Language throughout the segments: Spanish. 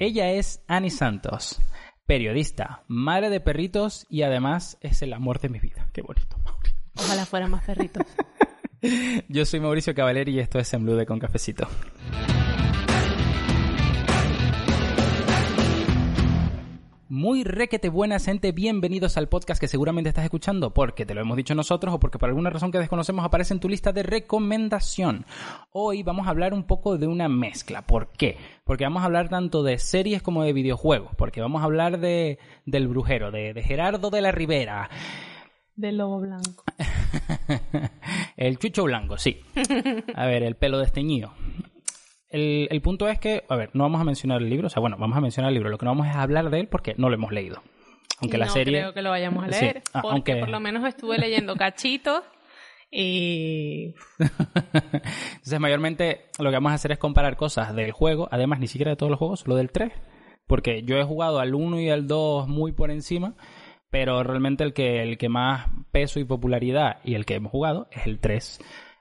Ella es Annie Santos, periodista, madre de perritos y además es el amor de mi vida. Qué bonito, Mauri. Ojalá fueran más perritos. Yo soy Mauricio Cavaleri y esto es En Blue de Con Cafecito. Muy requete buena gente, bienvenidos al podcast que seguramente estás escuchando porque te lo hemos dicho nosotros o porque por alguna razón que desconocemos aparece en tu lista de recomendación. Hoy vamos a hablar un poco de una mezcla. ¿Por qué? Porque vamos a hablar tanto de series como de videojuegos, porque vamos a hablar de del brujero, de, de Gerardo de la Ribera. Del lobo blanco. el chucho blanco, sí. A ver, el pelo desteñido. El, el, punto es que, a ver, no vamos a mencionar el libro, o sea, bueno, vamos a mencionar el libro, lo que no vamos es a hablar de él porque no lo hemos leído. Aunque la serie. creo que lo vayamos a leer, Sí, ah, porque aunque- por lo menos estuve leyendo cachitos y Entonces, mayormente lo que vamos a hacer es comparar cosas del juego, además ni siquiera de todos los juegos, solo del 3. Porque yo he jugado al 1 y al 2 muy por encima, pero realmente el que, el que más peso y popularidad y el que hemos jugado es el 3,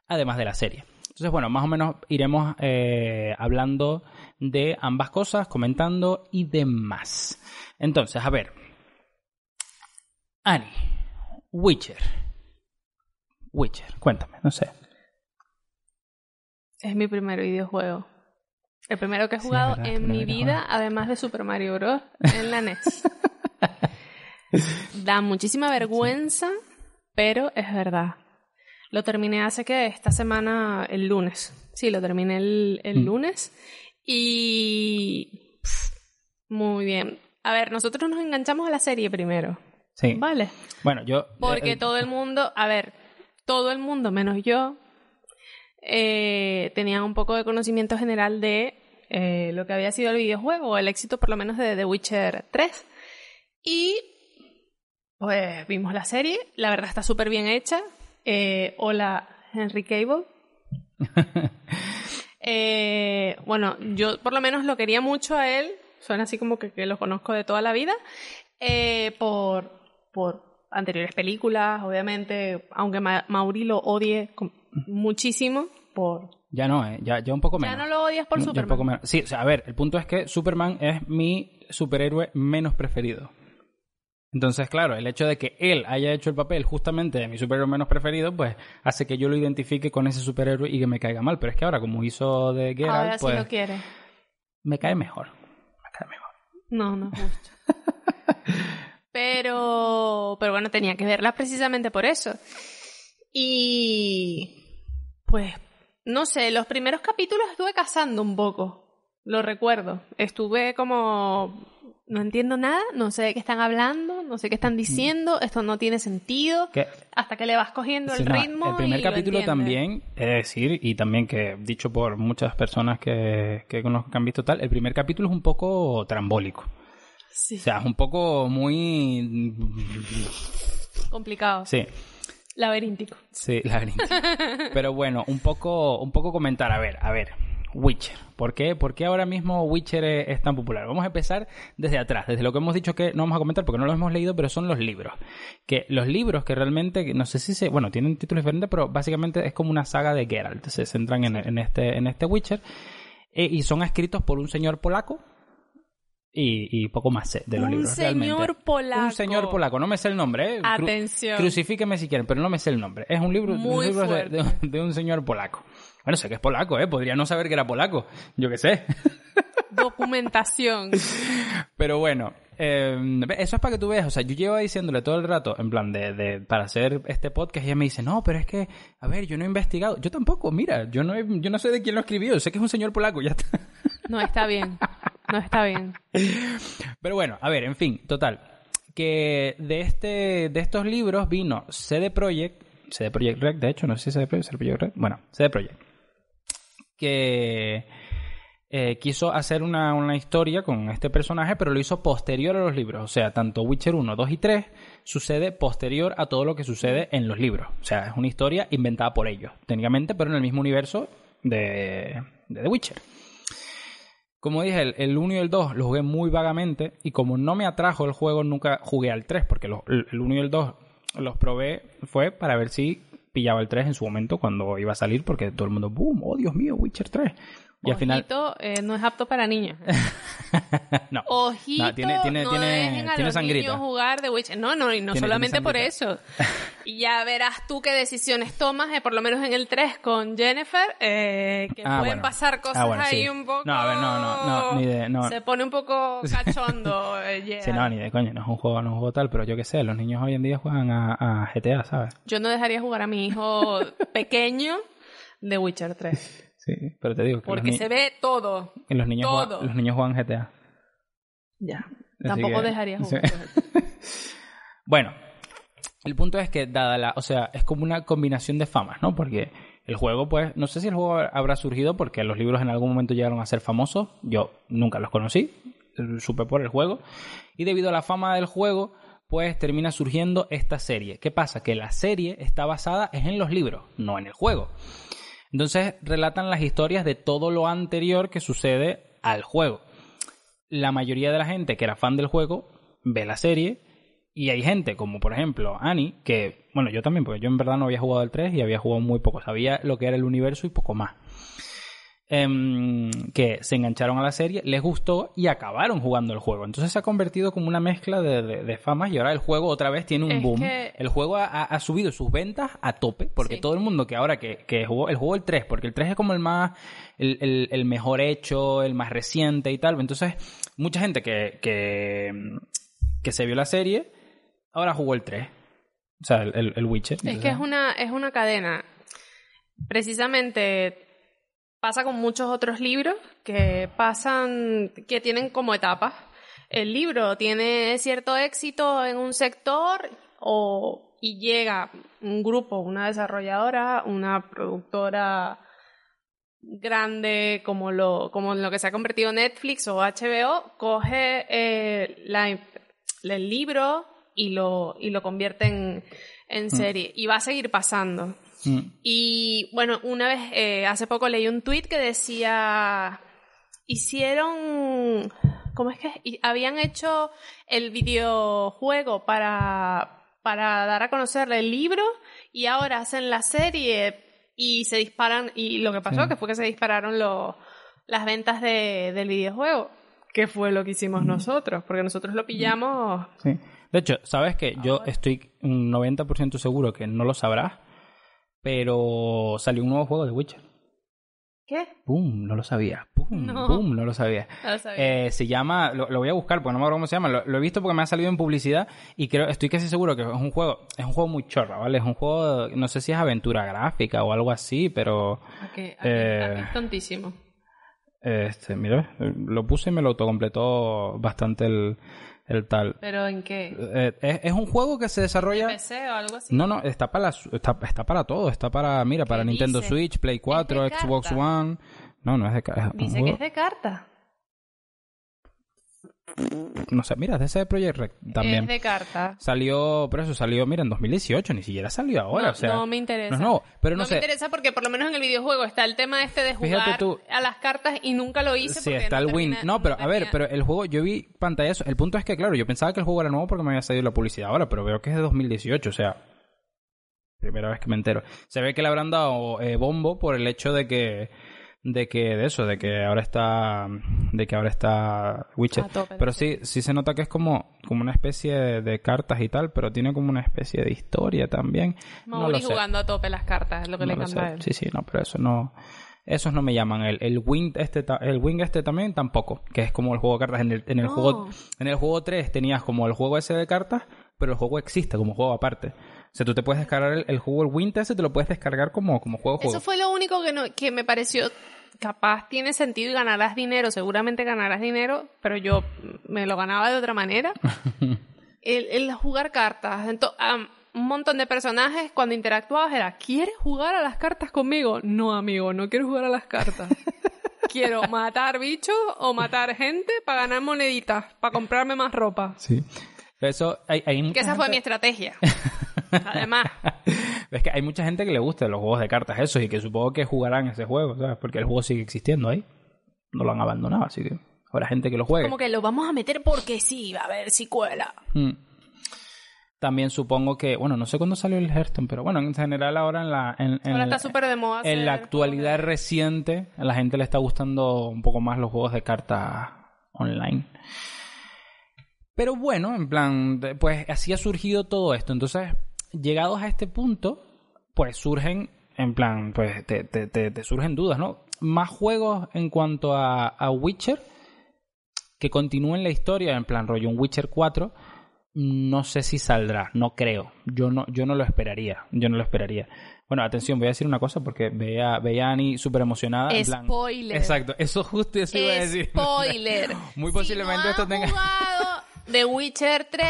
además de la serie. Entonces, bueno, más o menos iremos eh, hablando de ambas cosas, comentando y demás. Entonces, a ver. Annie, Witcher. Witcher, cuéntame, no sé. es mi primer videojuego. El primero que he Sí, jugado verdad, en mi vida, además de Super Mario Bros. en la NES. da muchísima vergüenza, pero es verdad. Lo terminé hace que esta semana, el lunes. Sí, lo terminé el, el Mm. lunes. Y. pff, muy bien. A ver, nosotros nos enganchamos a la serie primero. Sí. Vale. Bueno, yo. Porque eh, todo el mundo, a ver, todo el mundo menos yo, eh, tenía un poco de conocimiento general de eh, lo que había sido el videojuego, o el éxito por lo menos de The Witcher 3. Y pues vimos la serie, la verdad está súper bien hecha. Eh, hola, Henry Cable. Eh, bueno, yo por lo menos lo quería mucho a él, suena así como que, que lo conozco de toda la vida, eh, por, por anteriores películas, obviamente, aunque Ma- Mauri lo odie muchísimo, por... Ya no, eh, ya, ya un poco Ya menos. no lo odias por Ya un Superman. poco menos. Sí, o sea, a ver, el punto es que Superman es mi superhéroe menos preferido. Entonces, claro, el hecho de que él haya hecho el papel justamente de mi superhéroe menos preferido, pues hace que yo lo identifique con ese superhéroe y que me caiga mal. Pero es que ahora, como hizo de Geralt, Ahora sí pues lo quiere. me cae mejor. Me cae mejor. No, no es justo. pero, pero bueno, tenía que verla precisamente por eso. Y pues, no sé, los primeros capítulos estuve cazando un poco. Lo recuerdo. Estuve como no entiendo nada, no sé de qué están hablando, no sé qué están diciendo, esto no tiene sentido. Hasta que le vas cogiendo Sí, el no, ritmo. el primer y capítulo también, he de decir, y también que dicho por muchas personas que, que conozco que han visto tal, el primer capítulo es un poco trambólico. Sí, O sea, es un poco muy... complicado. Sí, Laberíntico. sí. Pero bueno, un poco, un poco comentar, a ver, a ver, Witcher. ¿Por qué? ¿Por qué ahora mismo Witcher es, es tan popular? Vamos a empezar desde atrás, desde lo que hemos dicho que no vamos a comentar porque no lo hemos leído, pero son los libros. Que los libros que realmente, no sé si se, bueno, tienen títulos diferentes, pero básicamente es como una saga de Geralt. Se centran en, en este, en este Witcher. Eh, y son escritos por un señor polaco. Y, y poco más sé de los Un libros. señor realmente. polaco. Un señor polaco. No me sé el nombre, ¿eh? Cru- Atención. Crucifíqueme si quieren, pero no me sé el nombre. Es un libro, un libro de, fuerte. de- de un señor polaco. Bueno, sé que es polaco, ¿eh? Podría no saber que era polaco. Yo qué sé. Documentación. Pero bueno, eh, eso es para que tú veas. O sea, yo llevo diciéndole todo el rato, en plan, de, de- para hacer este podcast, y ella me dice, no, pero es que, a ver, yo no he investigado. Yo tampoco, mira, yo no, he- yo no sé de quién lo escribió. Sé que es un señor polaco, ya está. No está bien. No está bien. Pero bueno, a ver, en fin, total. Que de este, de estos libros vino CD Projekt, CD Projekt Red, de hecho, no sé si CD Projekt, CD Projekt Red, bueno, CD Projekt, que eh, quiso hacer una, una historia con este personaje, pero lo hizo posterior a los libros. O sea, tanto Witcher 1, 2 y 3 sucede posterior a todo lo que sucede en los libros. O sea, es una historia inventada por ellos, técnicamente, pero en el mismo universo de, de The Witcher. Como dije, el, el 1 y el 2 los jugué muy vagamente y como no me atrajo el juego, nunca jugué al 3 porque el 1 y el 2 los probé fue para ver si pillaba el 3 en su momento cuando iba a salir porque todo el mundo, ¡boom! ¡Oh, Dios mío, Witcher 3! Y al final... Ojito, eh, no es apto para niños. no. Ojito, No, tiene- tiene- no dejen a tiene los sangrita. niños jugar de Witcher. No, no, y no Tiene- solamente por eso. Y ya verás tú qué decisiones tomas, eh, por lo menos en el 3 con Jennifer, eh, que Ah, pueden bueno. pasar cosas Ah, bueno, ahí sí. un poco... No, a ver, no, no, no, ni de- no. Se pone un poco cachondo. eh, Sí, no, ni de coño, no es un juego, no es un juego tal, pero yo qué sé, los niños hoy en día juegan a, a GTA, ¿sabes? Yo no dejaría jugar a mi hijo pequeño de Witcher 3. Sí, pero te digo que Porque se ve todo. que los niños todo. juegan, los niños juegan GTA. Ya. Así Tampoco que- dejaría sí. jugar. Bueno, el punto es que dada la, o sea, es como una combinación de famas, ¿no? Porque el juego, pues, no sé si el juego habrá surgido porque los libros en algún momento llegaron a ser famosos. Yo nunca los conocí, supe por el juego. Y debido a la fama del juego, pues termina surgiendo esta serie. ¿Qué pasa? Que la serie está basada es en los libros, no en el juego. Entonces relatan las historias de todo lo anterior que sucede al juego. La mayoría de la gente que era fan del juego ve la serie y hay gente como por ejemplo Annie, que, bueno, yo también, porque yo en verdad no había jugado el 3 y había jugado muy poco, sabía lo que era el universo y poco más. Em, que se engancharon a la serie, les gustó y acabaron jugando el juego. Entonces se ha convertido como una mezcla de, de- de famas y ahora el juego otra vez tiene un Es boom. que- El juego ha, ha- subido sus ventas a tope porque Sí. todo el mundo que ahora que, que jugó, el jugó el 3, porque el 3 es como el más, el, el- el mejor hecho, el más reciente y tal. Entonces, mucha gente que, que, que se vio la serie, ahora jugó el 3. O sea, el, el, el Witcher. Es que es una, es una cadena. Precisamente pasa con muchos otros libros que pasan, que tienen como etapas. El libro tiene cierto éxito en un sector o, y llega un grupo, una desarrolladora, una productora grande como lo, como lo que se ha convertido Netflix o HBO, coge eh, la, el libro y lo, y lo convierte en, en serie. Y va a seguir pasando. Mm, Y bueno, una vez, eh, hace poco leí un tweet que decía, hicieron, ¿cómo es que? Y habían hecho el videojuego para, para dar a conocer el libro y ahora hacen la serie y se disparan, y lo que pasó Sí. que fue que se dispararon los las ventas de, del videojuego. Que fue lo que hicimos nosotros, porque nosotros lo pillamos. sí. De hecho, sabes que yo estoy un 90% seguro que no lo sabrás, pero salió un nuevo juego de Witcher. ¿Qué? ¡Pum! No lo sabía. ¡Pum! No. ¡Pum! No lo sabía. No lo sabía. Eh, se llama, lo, lo voy a buscar porque no me acuerdo cómo se llama, lo, lo he visto porque me ha salido en publicidad y creo, estoy casi seguro que es un juego, es un juego muy chorra, ¿vale? Es un juego, no sé si es aventura gráfica o algo así, pero ¿A qué? ¿A qué? eh, ¿A qué es tontísimo? este, mira, lo puse y me lo autocompletó bastante el, el tal. ¿Pero en qué? Eh, es, es un juego que se desarrolla... ¿PC o algo así? No, no, está para, está, está para todo, está para, mira, para ¿Qué Nintendo dice? Switch, Play 4, de Xbox carta? One. No, no es de ca- es un Dice que es de carta. No sé, mira, de ese Project Red también. Es de carta. Salió, pero eso salió, mira, en 2018, ni siquiera salió ahora, no, o sea. no me interesa. no pero no, me sé. interesa porque por lo menos en el videojuego está el tema este de jugar tú. a las cartas y nunca lo hice Sí, está no el Win. No, pero a ver, pero el juego, yo vi pantallas. El punto es que, claro, yo pensaba que el juego era nuevo porque me había salido la publicidad ahora, pero veo que es de 2018, o sea. Primera vez que me entero. Se ve que le habrán dado eh, bombo por el hecho de que. De que, de eso, de que ahora está. De que ahora está Witcher. A tope, Pero sí. sí, se nota que es como, como una especie de, de cartas y tal, pero tiene como una especie de historia también. No Mauri sé. jugando a tope las cartas, es lo que No le encanta a él. Sí, sí, no, pero eso no. Esos no me llaman. El, el Wing este el Wing este también tampoco. Que es como el juego de cartas. En el, en el No. juego. En el juego 3 tenías como el juego ese de cartas, pero el juego existe como juego aparte. O sea, tú te puedes descargar el, el juego, el Wing ese te lo puedes descargar como, como juego juego. Eso fue lo único que, no, que me pareció capaz tiene sentido y ganarás dinero, seguramente ganarás dinero, pero yo me lo ganaba de otra manera. el, el jugar cartas, ento- am, un montón de personajes cuando interactuabas era, ¿quieres jugar a las cartas conmigo? No, amigo, no quiero jugar a las cartas. quiero matar bichos o matar gente para ganar moneditas, para comprarme más ropa. Sí. Eso, hay, hay Que esa fue mi estrategia. Además, Es que hay mucha gente que le gusta los juegos de cartas esos y que supongo que jugarán ese juego, ¿sabes? Porque el juego sigue existiendo ahí. No lo han abandonado, así que habrá gente que lo juegue. como que lo vamos a meter porque sí, a ver si cuela. Mm. También supongo que, bueno, no sé cuándo salió el Hearthstone, pero bueno, en general ahora en la, en, en Ahora está súper de moda. en la actualidad reciente, a la gente le está gustando un poco más los juegos de cartas online. Pero bueno, en plan, pues así ha surgido todo esto. Entonces, llegados a este punto, pues surgen, en plan, pues te, te- te- te surgen dudas, ¿no? Más juegos en cuanto a, a Witcher que continúen la historia, en plan rollo un Witcher 4, no sé si saldrá, no creo. Yo no, yo no lo esperaría. Yo no lo esperaría. Bueno, atención, voy a decir una cosa porque veía, veía a Annie súper emocionada. en plan- Spoiler. Exacto, eso justo eso iba a decir. Spoiler. Muy posiblemente si no esto tenga. jugado The Witcher 3,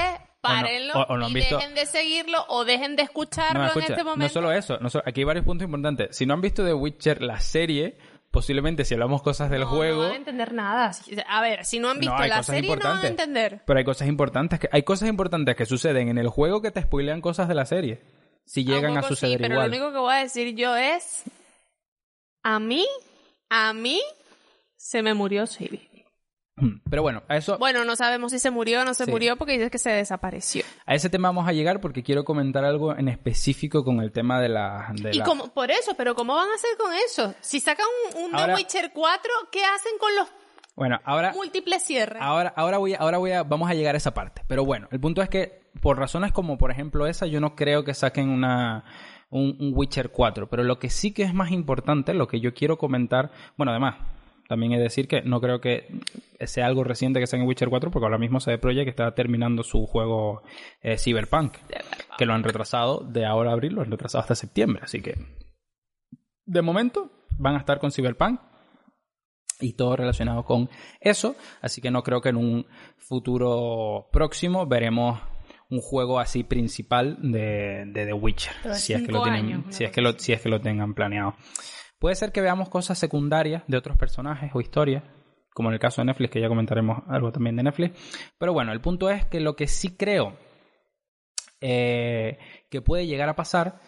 párenlo o- o no y visto- dejen de seguirlo o dejen de escucharlo No, en este momento. no solo eso, no solo- aquí hay varios puntos importantes. Si no han visto The Witcher, la serie, posiblemente si hablamos cosas del No, juego. No van a entender nada. A ver, si no han visto la serie, no van a entender. Pero hay cosas importantes que hay cosas importantes que suceden en el juego que te spoilean cosas de la serie. Si llegan a suceder sí, pero igual. lo único que voy a decir yo es... A mí, a mí, se me murió Siri. Pero bueno, a eso Bueno, no sabemos si se murió o no se Sí. murió porque dices que se desapareció. a ese tema vamos a llegar porque quiero comentar algo en específico con el tema de la de Y la- como, por eso, pero ¿cómo van a hacer con eso? Si sacan un, un Ahora- The Witcher 4, ¿qué hacen con los Bueno, ahora múltiples cierres? Ahora, ahora voy ahora voy a, vamos a llegar a esa parte. Pero bueno, el punto es que por razones como por ejemplo esa, yo no creo que saquen una un, un Witcher 4. Pero lo que sí que es más importante, lo que yo quiero comentar, bueno, además, también he de decir que no creo que sea algo reciente que sea en Witcher 4, porque ahora mismo CD Projekt está terminando su juego eh, Cyberpunk, que lo han retrasado de ahora a abril, lo han retrasado hasta septiembre. Así que, de momento, van a estar con Cyberpunk y todo relacionado con eso. Así que no creo que en un futuro próximo veremos un juego así principal de, de The Witcher. Si es, que lo tienen, años, si, es que lo, si es que lo tengan planeado. Puede ser que veamos cosas secundarias de otros personajes o historias, como en el caso de Netflix, que ya comentaremos algo también de Netflix. Pero bueno, el punto es que lo que sí creo eh, que puede llegar a pasar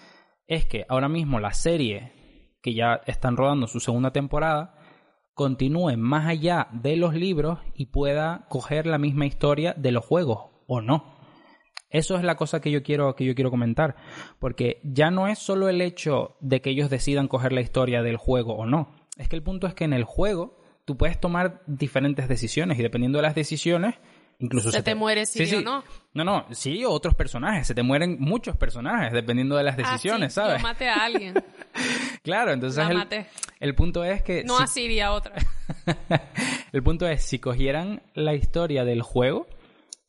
es que ahora mismo la serie que ya están rodando su segunda temporada continúe más allá de los libros y pueda coger la misma historia de los juegos o no. Eso es la cosa que yo quiero que yo quiero comentar, porque ya no es solo el hecho de que ellos decidan coger la historia del juego o no. Es que el punto es que en el juego tú puedes tomar diferentes decisiones y dependiendo de las decisiones incluso Se te muere sí o no. No, no, sí, o otros personajes, se te mueren muchos personajes dependiendo de las Ah, decisiones, sí, ¿sabes? Yo maté a alguien. Claro, entonces La el, maté. el punto es que No si- a otra. el punto es si cogieran la historia del juego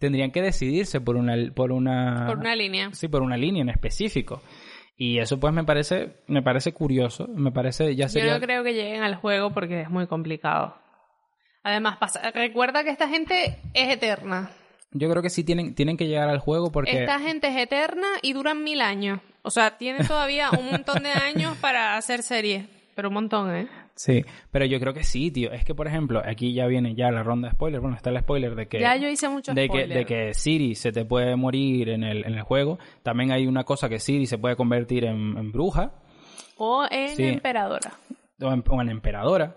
tendrían que decidirse por una por una Por una línea. sí por una línea en específico y eso pues me parece me parece curioso me parece ya Yo sería no creo que lleguen al juego porque es muy complicado. Además, pasa- recuerda que esta gente es eterna. yo creo que sí tienen tienen que llegar al juego porque Esta gente es eterna y duran mil años. O sea, tienen todavía un montón de años para hacer series. Pero un montón, ¿eh? Sí pero yo creo que sí tío es que por ejemplo aquí ya viene ya la ronda de spoilers bueno está el spoiler de que Ya yo hice mucho de que, spoiler. de que Siri se te puede morir en el, en el juego. También hay una cosa que Siri se puede convertir en, en bruja O en Sí. emperadora. o en, o en emperadora.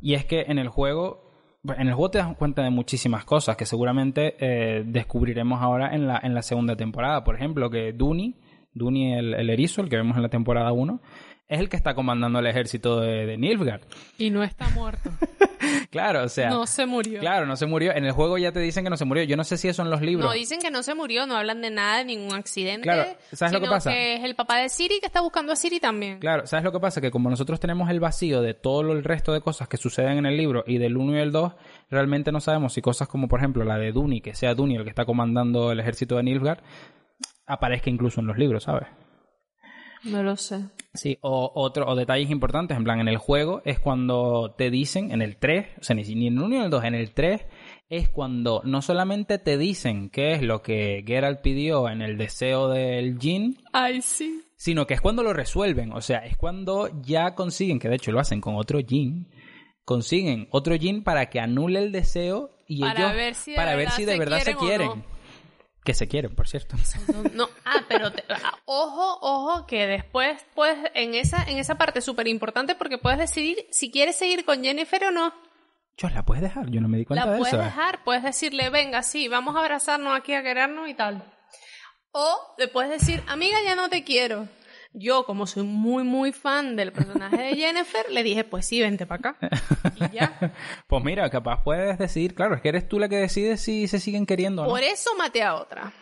Y es que en el juego, en el juego te das cuenta de muchísimas cosas que seguramente eh, descubriremos ahora en la, en la segunda temporada. Por ejemplo, que Duni, Duni el, el erizo, el que vemos en la temporada 1, es el que está comandando el ejército de, de Nilfgaard. Y no está muerto. Claro, o sea... No se murió. Claro, no se murió. En el juego ya te dicen que no se murió. Yo no sé si eso en los libros. No, dicen que no se murió, no hablan de nada, de ningún accidente. Claro, ¿sabes lo que pasa? que es el papá de Siri que está buscando a Siri también. Claro, ¿sabes lo que pasa? Que como nosotros tenemos el vacío de todo el resto de cosas que suceden en el libro y del 1 y el 2, realmente no sabemos si cosas como, por ejemplo, la de Duni, que sea Duni el que está comandando el ejército de Nilfgaard, aparezca incluso en los libros, ¿sabes? No lo sé. Sí, o, otro, o detalles importantes, en plan, en el juego es cuando te dicen, en el 3, o sea, ni, ni en el 1 ni en el 2, en el 3 es cuando no solamente te dicen qué es lo que Geralt pidió en el deseo del Jin, Ay, sí. sino que es cuando lo resuelven. O sea, es cuando ya consiguen, que de hecho lo hacen con otro Jin, consiguen otro Jin para que anule el deseo y Para ellos ver si de para ver si de verdad se quieren. Que se quieren, por cierto. No, no, ah, pero te- ah, ojo, ojo, que después puedes, en esa, en esa parte súper importante, porque puedes decidir si quieres seguir con Jennifer o no. Yo la puedes dejar, yo no me di cuenta La de puedes eso. ¿eh? dejar, puedes decirle, venga, sí, vamos a abrazarnos aquí a querernos y tal. O le puedes decir, amiga, ya no te quiero. Yo, como soy muy, muy fan del personaje de Jennifer, le dije, pues sí, vente para acá. Y ya. Pues mira, capaz puedes decidir, claro, es que eres tú la que decides si se siguen queriendo o no. Por eso maté a otra.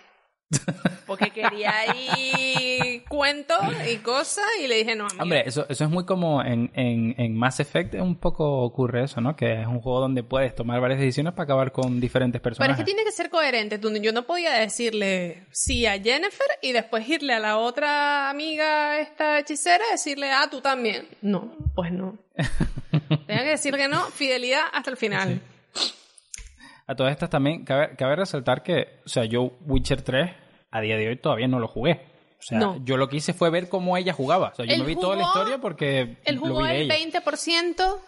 Porque quería ahí cuentos y cosas y le dije, no, amiga. Hombre, eso, eso es muy como en, en, en Mass Effect un poco ocurre eso, ¿no? Que es un juego donde puedes tomar varias decisiones para acabar con diferentes Pero es personajes. que tiene que ser coherente. Tú- Yo no podía decirle sí a Jennifer y después irle a la otra amiga, esta hechicera, decirle, ah, tú también. No, pues no. Tenía que decir que no, fidelidad hasta el final. A todas estas también cabe, cabe resaltar que, o sea, yo Witcher 3 a día de hoy todavía no lo jugué. O sea, No. yo lo que hice fue ver cómo ella jugaba. O sea, yo Él me vi toda la historia porque Él lo jugó vi de el ella. 20%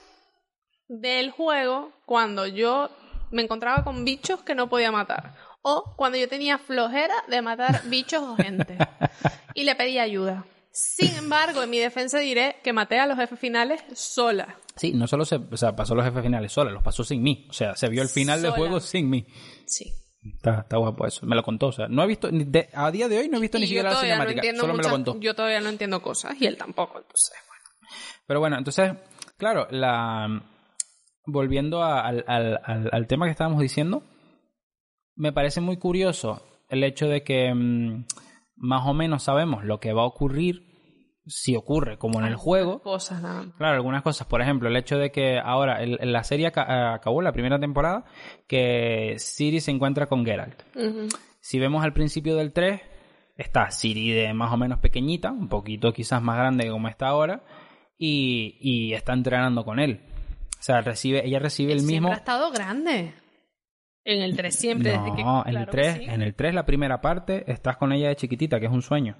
del juego cuando yo me encontraba con bichos que no podía matar. O cuando yo tenía flojera de matar bichos o gente. Y le pedí ayuda. Sin embargo, en mi defensa diré que maté a los jefes finales sola. Sí, no solo se o sea, pasó los jefes finales sola, los pasó sin mí. O sea, se vio el final del juego sin mí. Sí. Está, está guapo eso. Me lo contó. O sea, no he visto, de- a día de hoy no he visto ni Y siquiera la no cinemática. entiendo solo me lo muchas- contó. Yo todavía no entiendo cosas y él tampoco, entonces, bueno. Pero bueno, entonces, claro, la volviendo a- al, al- al- al tema que estábamos diciendo, me parece muy curioso el hecho de que mm, más o menos sabemos lo que va a ocurrir si ocurre, como en el juego. Cosas nada más. Claro, algunas cosas. Por ejemplo, el hecho de que ahora el- en la serie aca- acabó la primera temporada, que Siri se encuentra con Geralt. Si vemos al principio del 3, está Siri de más o menos pequeñita, un poquito quizás más grande como está ahora, y, y está entrenando con él. O sea, recibe, ella recibe el Siempre mismo... ha estado grande. En el 3 siempre, desde que... No, en el claro que 3, sí. en el 3 la primera parte, estás con ella de chiquitita, que es un sueño.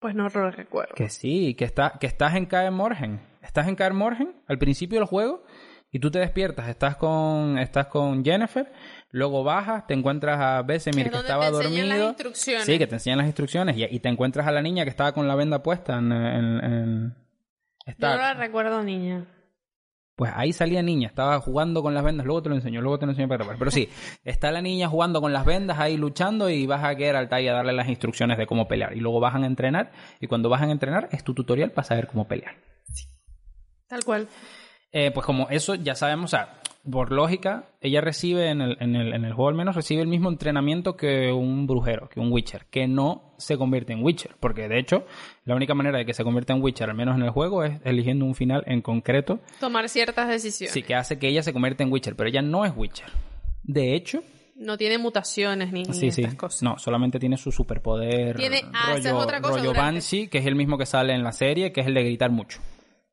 Pues no lo recuerdo. Que sí, que, está, que estás en Kaer Morhen. Estás en Kaer Morhen al principio del juego y tú te despiertas, estás con, estás con Jennifer, luego bajas, te encuentras a Besemir Que estaba te enseñan las dormido. instrucciones. Sí, que te enseñan las instrucciones y, y te encuentras a la niña que estaba con la venda puesta en... en- en- Yo está- no la recuerdo, niña. Pues ahí salía niña, estaba jugando con las vendas, luego te lo enseño, luego te lo enseño para grabar. Pero sí, está la niña jugando con las vendas ahí luchando y vas a Geralt ahí a darle las instrucciones de cómo pelear. Y luego bajan a entrenar y cuando bajan a entrenar es tu tutorial para saber cómo pelear. Tal cual. Eh, pues como eso ya sabemos, o sea, por lógica, ella recibe en el, en, el, en el juego al menos, recibe el mismo entrenamiento que un brujero, que un Witcher, que no se convierte en Witcher, porque de hecho la única manera de que se convierta en Witcher, al menos en el juego, es eligiendo un final en concreto, Tomar ciertas decisiones. sí, que hace que ella se convierta en Witcher, pero ella no es Witcher. De hecho, No tiene mutaciones ni, ni sí, sí, estas cosas. no, solamente tiene su superpoder Tiene- ah, esa es rollo, otra cosa rollo Banshee, que es el mismo que sale en la serie, que es el de gritar mucho.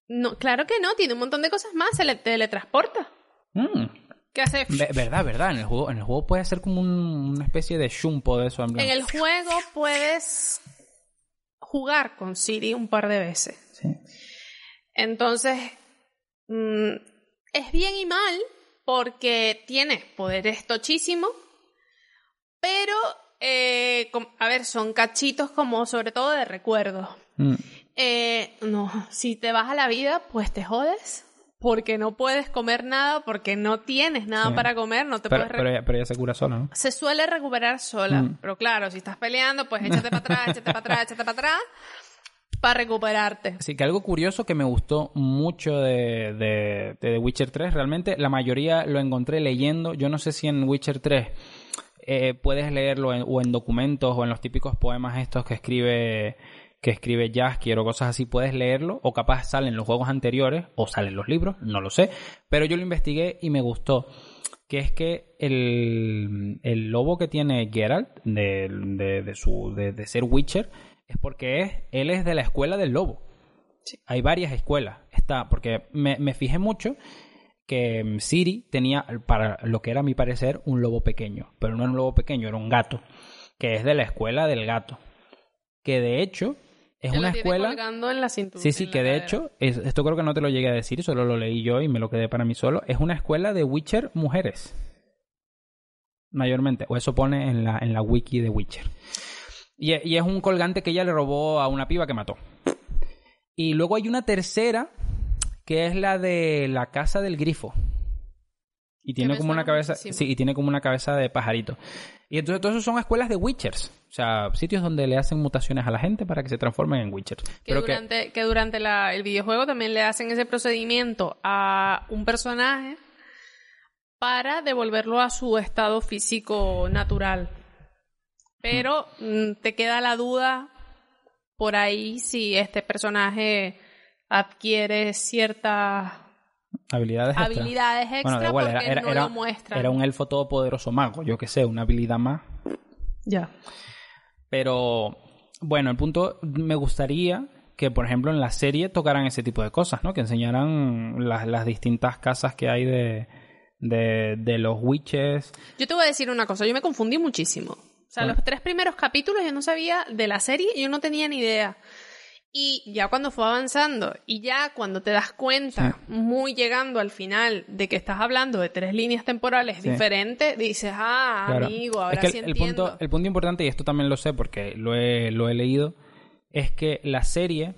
No, claro que no, tiene un montón de cosas más, se le teletransporta. Mm. ¿Qué hace? Ve- verdad, verdad. En el juego, en el juego puede ser como un- una especie de shumpo de eso. en En el juego puedes jugar con Siri un par de veces. Sí. Entonces, mm, es bien y mal porque tienes poderes tochísimos, pero, eh, a ver, son cachitos como sobre todo de recuerdos. Mm. Eh, no, si te vas a la vida, pues te jodes. Porque no puedes comer nada, porque no tienes nada Sí. para comer, no te Pero, puedes pero, ella, pero ella se cura sola, ¿no? se suele recuperar sola. Mm. Pero claro, si estás peleando, pues échate para atrás, échate para atrás, échate para atrás, para recuperarte. Así que algo curioso que me gustó mucho de, de, de The Witcher 3, realmente la mayoría lo encontré leyendo. Yo no sé si en Witcher 3 eh, puedes leerlo en- o en documentos o en los típicos poemas estos que escribe que escribe Jaskier o cosas así, puedes leerlo, o capaz salen los juegos anteriores, o salen los libros, no lo sé, pero yo lo investigué y me gustó. Que es que el, el lobo que tiene Geralt de, de, de su, de, de ser Witcher es porque es, él es de la escuela del lobo. Hay varias escuelas. Está, porque me, me fijé mucho que mm, Siri tenía, para lo que era a mi parecer, un lobo pequeño. Pero no era un lobo pequeño, era un gato. Que es de la escuela del gato. Que de hecho es una escuela. colgando en la cintura, Sí, sí, que de cadera. hecho, es- esto creo que no te lo llegué a decir, solo lo leí yo y me lo quedé para mí solo. Es una escuela de Witcher mujeres. Mayormente. O eso pone en la, en la wiki de Witcher. Y, e- y es un colgante que ella le robó a una piba que mató. Y luego hay una tercera, que es la de la casa del grifo. Y tiene como una cabeza, muchísimo. sí, y tiene como una cabeza de pajarito. Y entonces todos esos son escuelas de Witchers, o sea, sitios donde le hacen mutaciones a la gente para que se transformen en Witchers. Que Pero que durante, que durante la- el videojuego también le hacen ese procedimiento a un personaje para devolverlo a su estado físico natural. Pero mm, te queda la duda por ahí si este personaje adquiere ciertas habilidades extra. habilidades extra Bueno, igual, porque era, era, no era- lo muestran. era un elfo todopoderoso mago, yo que sé, una habilidad más. Ya. Pero bueno, el punto, me gustaría que, por ejemplo, en la serie tocaran ese tipo de cosas, ¿no? Que enseñaran las, las distintas casas que hay de, de, de los witches. Yo te voy a decir una cosa, yo me confundí muchísimo. O sea, Bueno. los tres primeros capítulos yo no sabía de la serie, yo no tenía ni idea. Y ya cuando fue avanzando, y ya cuando te das cuenta, muy llegando al final, de que estás hablando de tres líneas temporales Sí. diferentes, dices, ah, Claro. amigo, ahora es que sí el entiendo. punto, el punto importante, y esto también lo sé porque lo he, lo he leído, es que la serie,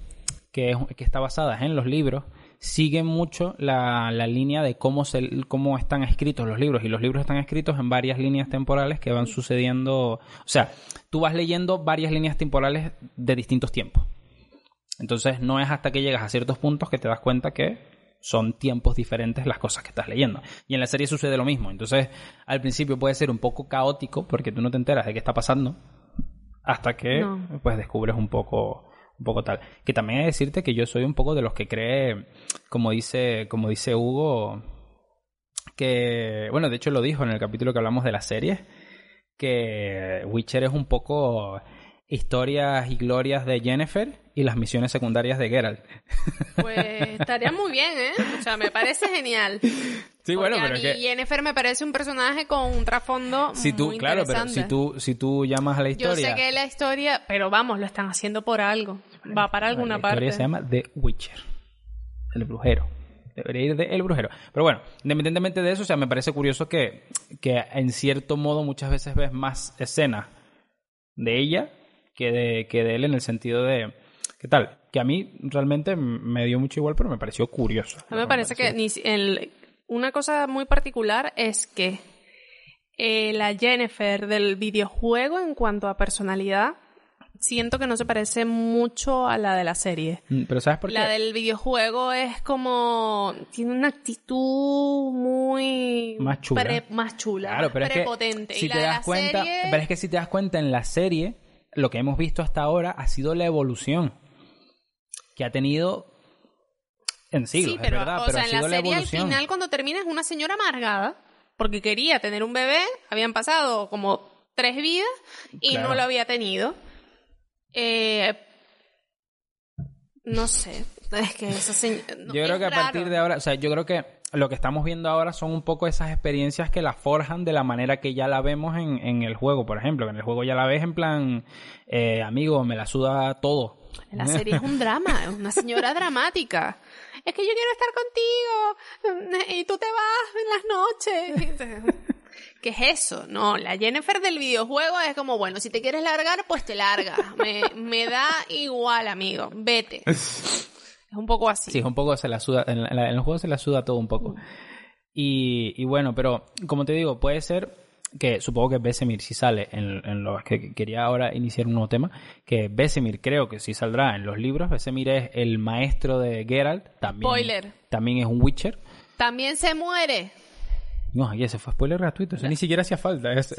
que, es, que está basada en los libros, sigue mucho la, la línea de cómo, se, cómo están escritos los libros. Y los libros están escritos en varias líneas temporales que van sucediendo. O sea, tú vas leyendo varias líneas temporales de distintos tiempos. Entonces, no es hasta que llegas a ciertos puntos que te das cuenta que son tiempos diferentes las cosas que estás leyendo. Y en la serie sucede lo mismo. Entonces, al principio puede ser un poco caótico porque tú no te enteras de qué está pasando hasta que No. pues descubres un poco un poco tal. Que también he de decirte que yo soy un poco de los que cree, como dice, como dice Hugo, que, bueno, de hecho lo dijo en el capítulo que hablamos de las series, que Witcher es un poco historias y glorias de Jennifer y las misiones secundarias de Geralt. Pues estaría muy bien, ¿eh? O sea, me parece genial. Sí, bueno, pero a es mí que Jennifer me parece un personaje con un trasfondo si tú, muy claro, pero si tú si tú llamas a la Yo historia, sé que la historia, pero vamos, lo están haciendo por algo. Va para alguna la parte. historia se llama The Witcher, el brujero. Debería ir de El Brujero. Pero bueno, independientemente de eso, o sea, me parece curioso que, que en cierto modo muchas veces ves más escenas de ella que de, que de él en el sentido de... ¿Qué tal? Que a mí realmente me dio mucho igual, pero me pareció curioso. A mí me parece que ni el- una cosa muy particular es que eh, la Jennifer del videojuego en cuanto a personalidad siento que no se parece mucho a la de la serie. Mm, Pero ¿sabes por qué? La del videojuego es como tiene una actitud muy Más chula. pre- más chula, Claro, pero es que prepotente. si y te das cuenta, serie, pero es que si te das cuenta en la serie, lo que hemos visto hasta ahora ha sido la evolución que ha tenido en siglos, sí, pero, es verdad, o pero sea, ha en sido la la serie al evolución. final cuando termina es una señora amargada porque quería tener un bebé, habían pasado como tres vidas y Claro. no lo había tenido. Eh, no sé, es que esa señora... yo creo que a partir de ahora, o sea, yo creo que lo que estamos viendo ahora son un poco esas experiencias que la forjan de la manera que ya la vemos en, en el juego, por ejemplo. En el juego ya la ves en plan, eh, amigo, me la suda todo. La serie es un drama, es una señora dramática. Es que yo quiero estar contigo y tú te vas en las noches. ¿Qué es eso? No, la Jennifer del videojuego es como, bueno, si te quieres largar, pues te largas. Me, me da igual, amigo. Vete. Es un poco así. Sí, es un poco se la suda, en, la- en el juego se la suda todo un poco. Y, y bueno, pero como te digo, puede ser que supongo que Besemir si sale en, en los que quería ahora iniciar un nuevo tema, que Besemir creo que sí saldrá en los libros. Besemir es el maestro de Geralt, también, Spoiler. también es un Witcher. También se muere. No, aquí ese fue spoiler gratuito, ese ni siquiera hacía falta. Ese.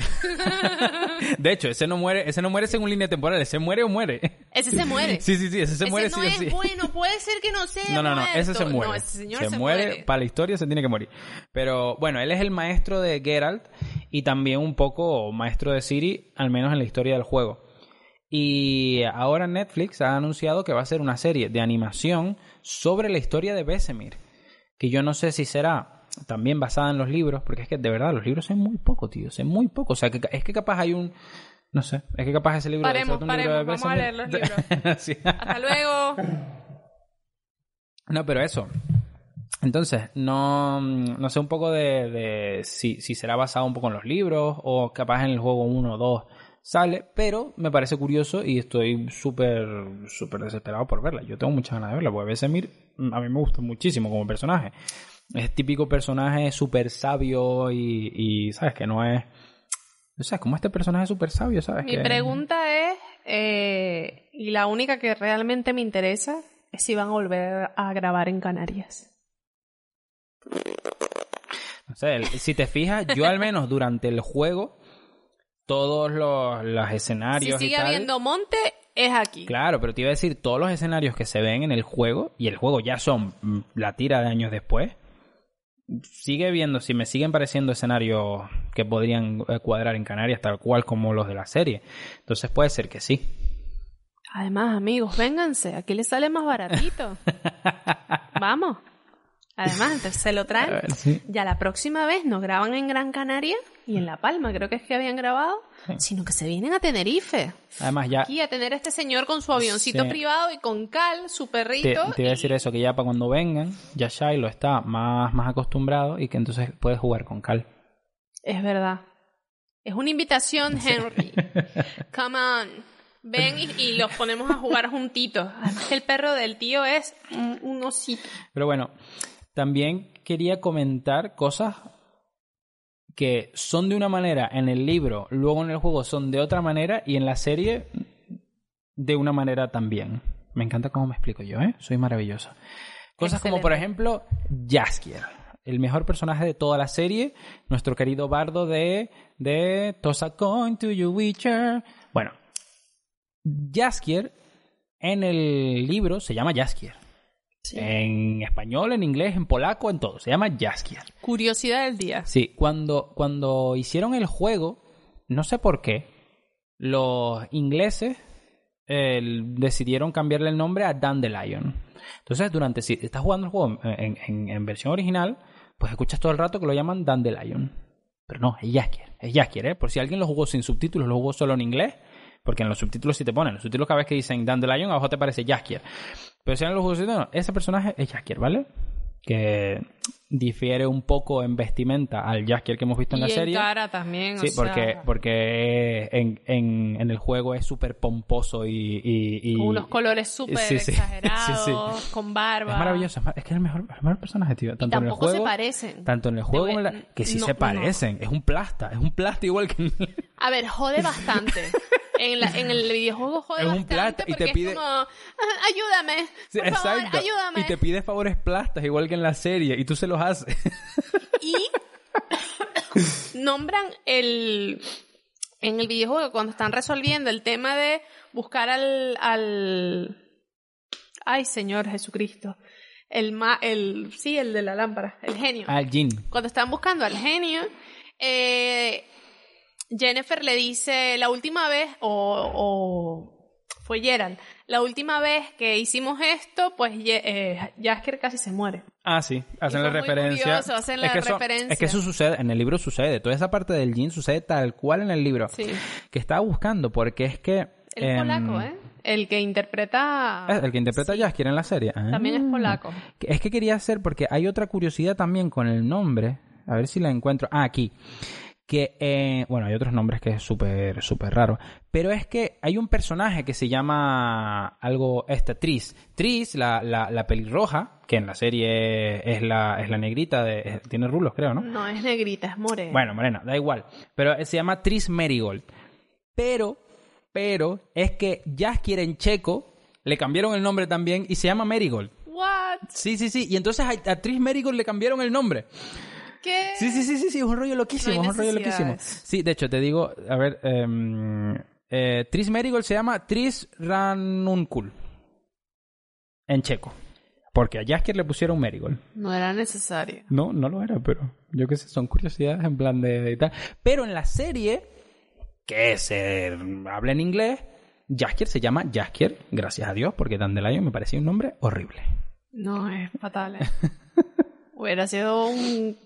de hecho, ese no muere, ese no muere según línea temporal, ese muere o muere. Ese se muere. Sí, sí, sí, ese se Ese muere no sí o es sí. bueno, puede ser que no sea No, no, no, ese se muere. No, ese señor se, se, muere, para la historia se tiene que morir. Pero bueno, él es el maestro de Geralt y también un poco maestro de Ciri, al menos en la historia del juego. Y ahora Netflix ha anunciado que va a hacer una serie de animación sobre la historia de Besemir. Que yo no sé si será también basada en los libros, porque es que de verdad los libros son muy poco, tío, son muy poco. O sea, que es que capaz hay un. No sé, es que capaz ese libro. Paremos, un libro de paremos, vamos a leer los Besemir. Sí. Hasta luego. No, pero eso. Entonces, no, no sé un poco de, de si, si será basado un poco en los libros o capaz en el juego 1 o 2 sale, pero me parece curioso y estoy súper, súper desesperado por verla. Yo tengo muchas ganas de verla, porque Besemir a mí me gusta muchísimo como personaje. Es típico personaje súper sabio y, y, ¿sabes? Que no es... O sea, como este personaje súper sabio, ¿sabes? Mi que... pregunta es, eh, y la única que realmente me interesa, es si van a volver a grabar en Canarias. No sé, si te fijas, yo al menos durante el juego, todos los, los Si escenarios y sigue tal... habiendo monte, es aquí. Claro, pero te iba a decir, todos los escenarios que se ven en el juego, y el juego ya son mm, la tira de años después, sigue viendo, si me siguen pareciendo escenarios que podrían eh, cuadrar en Canarias, tal cual como los de la serie. Entonces puede ser que sí. Además, amigos, vénganse, aquí les sale más baratito. Vamos. Además, se lo traen. ver, sí. Ya la próxima vez no graban en Gran Canaria y en La Palma, creo que es que habían grabado, sino que se vienen a Tenerife. Además ya Aquí a tener a este señor con su avioncito Sí. privado y con Cal, su perrito. te iba a y- decir eso, que ya para cuando vengan, ya Shiloh está más, más acostumbrado y que entonces puedes jugar con Cal. Es verdad. Es una invitación, Henry. Come on. Ven y, y los ponemos a jugar juntitos. Además que el perro del tío es un, un osito. Pero bueno, también quería comentar cosas que son de una manera en el libro, luego en el juego son de otra manera y en la serie de una manera también. Me encanta cómo me explico yo, ¿eh? Soy maravilloso. Cosas como, por ejemplo, Jaskier, el mejor personaje de toda la serie, nuestro querido bardo de, de Toss a coin to you, Witcher. Bueno, Jaskier en el libro se llama Jaskier. En español, en inglés, en polaco, en todo. Se llama Jaskier. Curiosidad del día. Sí, cuando, cuando hicieron el juego, no sé por qué, los ingleses eh, decidieron cambiarle el nombre a Dandelion. Entonces, durante si estás jugando el juego en, en- en versión original, pues escuchas todo el rato que lo llaman Dandelion. Pero no, es Jaskier. Es Jaskier, ¿eh? Por si alguien lo jugó sin subtítulos, lo jugó solo en inglés, porque en los subtítulos sí te ponen. Los subtítulos cada vez que dicen Dandelion, abajo te parece Jaskier. Pero si en los juegos no, ese personaje es Jaskier, ¿vale? Que difiere un poco en vestimenta al Jaskier que hemos visto en y la en serie. cara también. o Sí, porque, sea, porque en, en, en el juego es súper pomposo y... y- y- con unos colores súper Sí, sí. exagerados, Sí, con barba. Es maravilloso, es que es el mejor, el mejor personaje, tío. Y Tanto en el tampoco se juego... parecen. Tanto en el juego como en la... Que sí no, se no. parecen. Es un plasta. Es un plasta igual que... en el- A ver, jode bastante. En, la- en el videojuego jode Es un plata y te pide- es como, "Ah, ayúdame, favor, exacto. ayúdame. Y te pide favores plastas igual que en la serie. Y tú se los haces. Y nombran el en el videojuego cuando están resolviendo el tema de buscar al al ay Señor Jesucristo el ma el sí el de la lámpara el genio Al Jin. cuando están buscando al genio eh, Jennifer le dice la última vez o, o fue Gerald la última vez que hicimos esto pues eh, Jasker casi se muere Ah, sí, hacen Y la referencia. curioso, hacen la es que eso, referencia. Es que eso sucede, en el libro sucede. Toda esa parte del Jin sucede tal cual en el libro. sí Que estaba buscando, porque es que. El em, polaco, ¿eh? El que interpreta... El que interpreta a Jaskier en la serie. Ah. También es polaco. Es que quería hacer, porque hay otra curiosidad también con el nombre. A ver si la encuentro. Ah, aquí. Que, eh, bueno, hay otros nombres que es súper, súper raro. Pero es que hay un personaje que se llama algo, esta, Tris. Tris, la, la, la pelirroja, que en la serie es la, es la negrita, de, es- tiene rulos, creo, ¿no? No es negrita, es morena. Bueno, morena, da igual. Pero se llama Tris Merigold. Pero, pero, es que Jaskier en checo le cambiaron el nombre también y se llama Merigold. ¿What? Sí, sí, sí. Y entonces a, a Tris Merigold le cambiaron el nombre. ¿Qué? Sí, sí, sí, sí, sí. Es un rollo loquísimo, No hay es un rollo loquísimo. Sí, de hecho, te digo, a ver, em, eh, Tris Merigold se llama Tris Ranuncul. En checo. Porque a Jaskier le pusieron Merigold. No era necesario. No, no lo era, pero yo qué sé, son curiosidades en plan de, de tal. Pero en la serie, que se habla en inglés, Jaskier se llama Jaskier, gracias a Dios, porque Dandelion me parecía un nombre horrible. No, es fatal. ¿eh? Hubiera sido un...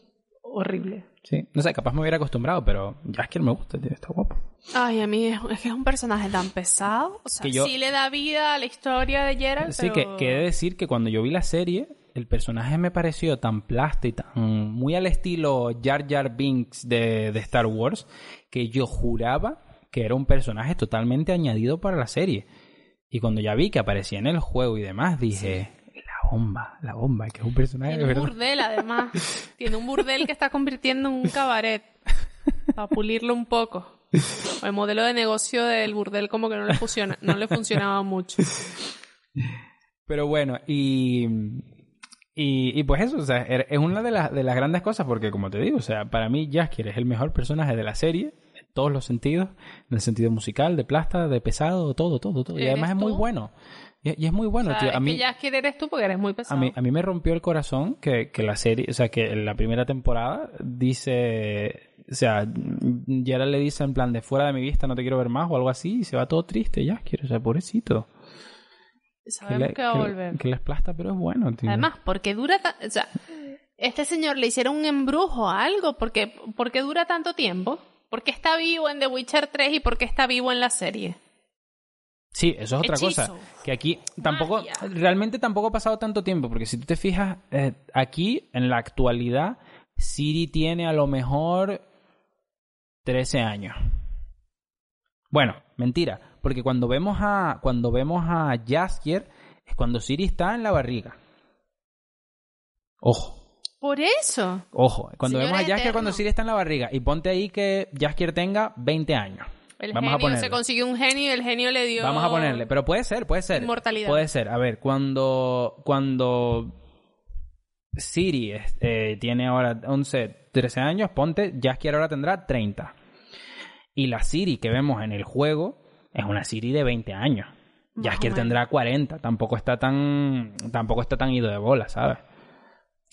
horrible. Sí, no sé, capaz me hubiera acostumbrado, pero Jaskier me gusta, tío, está guapo. Ay, a mí es, es que es un personaje tan pesado. O sea, Que yo- sí le da vida a la historia de Gerald, Sí, pero... que, que he de decir que cuando yo vi la serie, el personaje me pareció tan plástico y tan muy al estilo Jar Jar Binks de, de Star Wars, que yo juraba que era un personaje totalmente añadido para la serie. Y cuando ya vi que aparecía en el juego y demás, dije, bomba, la bomba, que es un personaje Tiene un verdad. burdel, además. Tiene un burdel que está convirtiendo en un cabaret. Para pulirlo un poco. El modelo de negocio del burdel como que no le, funciona, no le funcionaba mucho. Pero bueno, y, y, y pues eso, o sea, er- es una de, las de las grandes cosas porque como te digo, o sea, para mí Jaskier es el mejor personaje de la serie, en todos los sentidos, en el sentido musical, de plasta, de pesado, todo, todo, todo. Y ¿Eres además es muy bueno. Y, y es muy bueno, o sea, tío. es A mí, que ya eres tú porque eres muy a pesado. mí, a mí me rompió el corazón que, que la serie, o sea, que en la primera temporada dice, o sea, Geralt le dice en plan de fuera de mi vista, no te quiero ver más o algo así, y se va todo triste, Jaskier, o sea, pobrecito. Sabemos le- que va a que- volver. Que les plasta, pero es bueno, tío. Además, porque dura... O sea, este señor le hicieron un embrujo a algo. porque ¿Por qué dura tanto tiempo? ¿Por qué está vivo en The Witcher 3 y por qué está vivo en la serie? Sí, eso es otra Hechizo. cosa. Que aquí tampoco, Magia. realmente tampoco ha pasado tanto tiempo, porque si tú te fijas, eh, aquí en la actualidad, Siri tiene a lo mejor 13 años. Bueno, mentira, porque cuando vemos a, cuando vemos a Jaskier, es cuando Siri está en la barriga. Ojo. Por eso. Ojo, cuando vemos a Jaskier cuando Siri está en la barriga y ponte ahí que Jaskier tenga 20 años. El Vamos a genio se ponerle. consiguió un genio y el genio le dio... Vamos a ponerle, pero puede ser, puede ser. Inmortalidad. Puede ser. A ver, cuando cuando Siri eh, tiene ahora 11, 13 años, ponte, Jaskier ahora tendrá 30. Y la Siri que vemos en el juego es una Siri de 20 años. Jaskier tendrá 40, tampoco está tan tampoco está tan ido de bola, ¿sabes?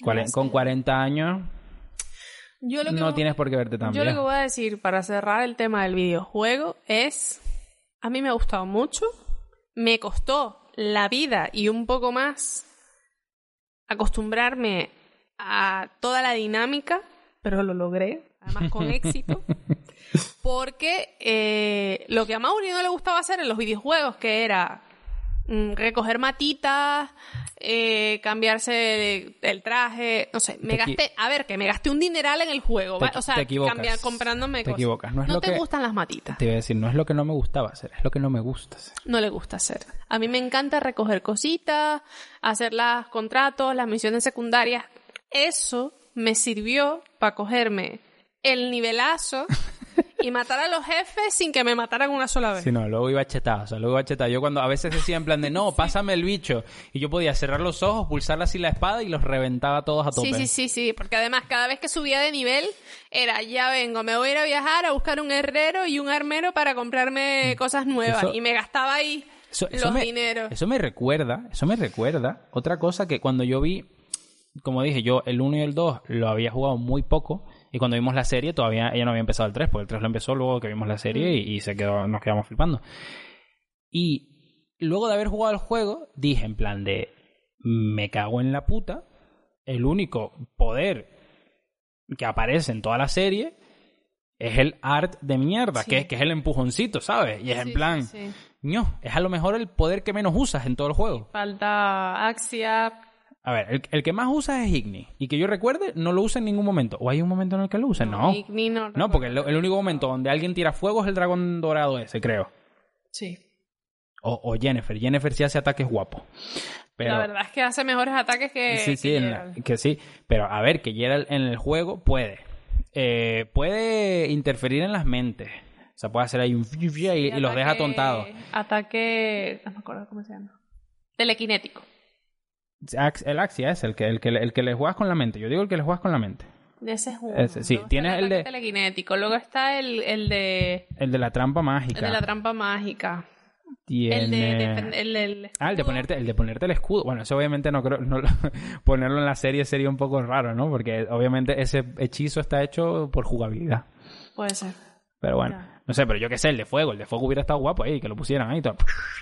No con sé. 40 años Yo lo que no voy- tienes por qué verte tan Yo lo que voy a decir para cerrar el tema del videojuego es, a mí me ha gustado mucho, me costó la vida y un poco más acostumbrarme a toda la dinámica, pero lo logré, además con éxito, porque eh, lo que a Mauri no le gustaba hacer en los videojuegos, que era mm, recoger matitas, eh, cambiarse el traje, no sé, me Te gasté, a ver, que me gasté un dineral en el juego, Te o sea, te equivocas. cambiar, comprándome Te cosas. equivocas, no es no lo te que- gustan las matitas, Te iba a decir, no es lo que no me gustaba hacer, es lo que no me gusta hacer. no le gusta hacer. A mí me encanta recoger cositas, hacer los contratos, las misiones secundarias. Eso me sirvió para cogerme el nivelazo y matar a los jefes sin que me mataran una sola vez. Sí, no, luego iba chetado, o sea, luego iba chetado. Yo cuando a veces decía en plan de, no, pásame el bicho. Y yo podía cerrar los ojos, pulsar así la espada y los reventaba todos a tope. Sí, sí, sí, sí, porque además cada vez que subía de nivel era, ya vengo, me voy a ir a viajar a buscar un herrero y un armero para comprarme cosas nuevas. Mm. Eso- y me gastaba ahí Eso, eso los me, dineros. Eso me recuerda, eso me recuerda. Otra cosa que cuando yo vi, como dije, yo el 1 y el 2 lo había jugado muy poco. Y cuando vimos la serie, todavía ella no había empezado el 3, porque el 3 lo empezó luego que vimos la serie y, y se quedó, nos quedamos flipando. Y luego de haber jugado el juego, dije en plan de, me cago en la puta, el único poder que aparece en toda la serie es el art de mierda, Sí. que, es, que es el empujoncito, ¿sabes? Y es Sí, en plan, sí, ño, es a lo mejor el poder que menos usas en todo el juego. Falta Axia. A ver, el, el que más usas es Igni. Y que yo recuerde, no lo usa en ningún momento. ¿O hay un momento en el que lo use? No. Igni no No, porque el, el único momento donde alguien tira fuego es el dragón dorado ese, creo. Sí. O, o Jennifer. Jennifer sí hace ataques guapos. Pero, La verdad es que hace mejores ataques que. sí, sí, que la- que sí. Pero a ver, que Geralt en el juego puede. Eh, puede interferir en las mentes. O sea, puede hacer ahí un... y, y los deja tontados. Ataque. No me acuerdo cómo se llama. Telequinético. El Axia es el que, el, que, el que le juegas con la mente. Yo digo el que le juegas con la mente. Ese es uno. Ese, sí. Luego Tienes el de- telequinético. Luego está el, el de. El de la trampa mágica. El de la trampa mágica. Tiene... El de. el Ah, el de ponerte, el de ponerte el escudo. Bueno, eso obviamente no creo, no, lo- ponerlo en la serie sería un poco raro, ¿no? Porque obviamente ese hechizo está hecho por jugabilidad. Puede ser. Pero bueno, Ya. No sé, pero yo qué sé, el de fuego, el de fuego hubiera estado guapo ahí, que lo pusieran ahí, todo,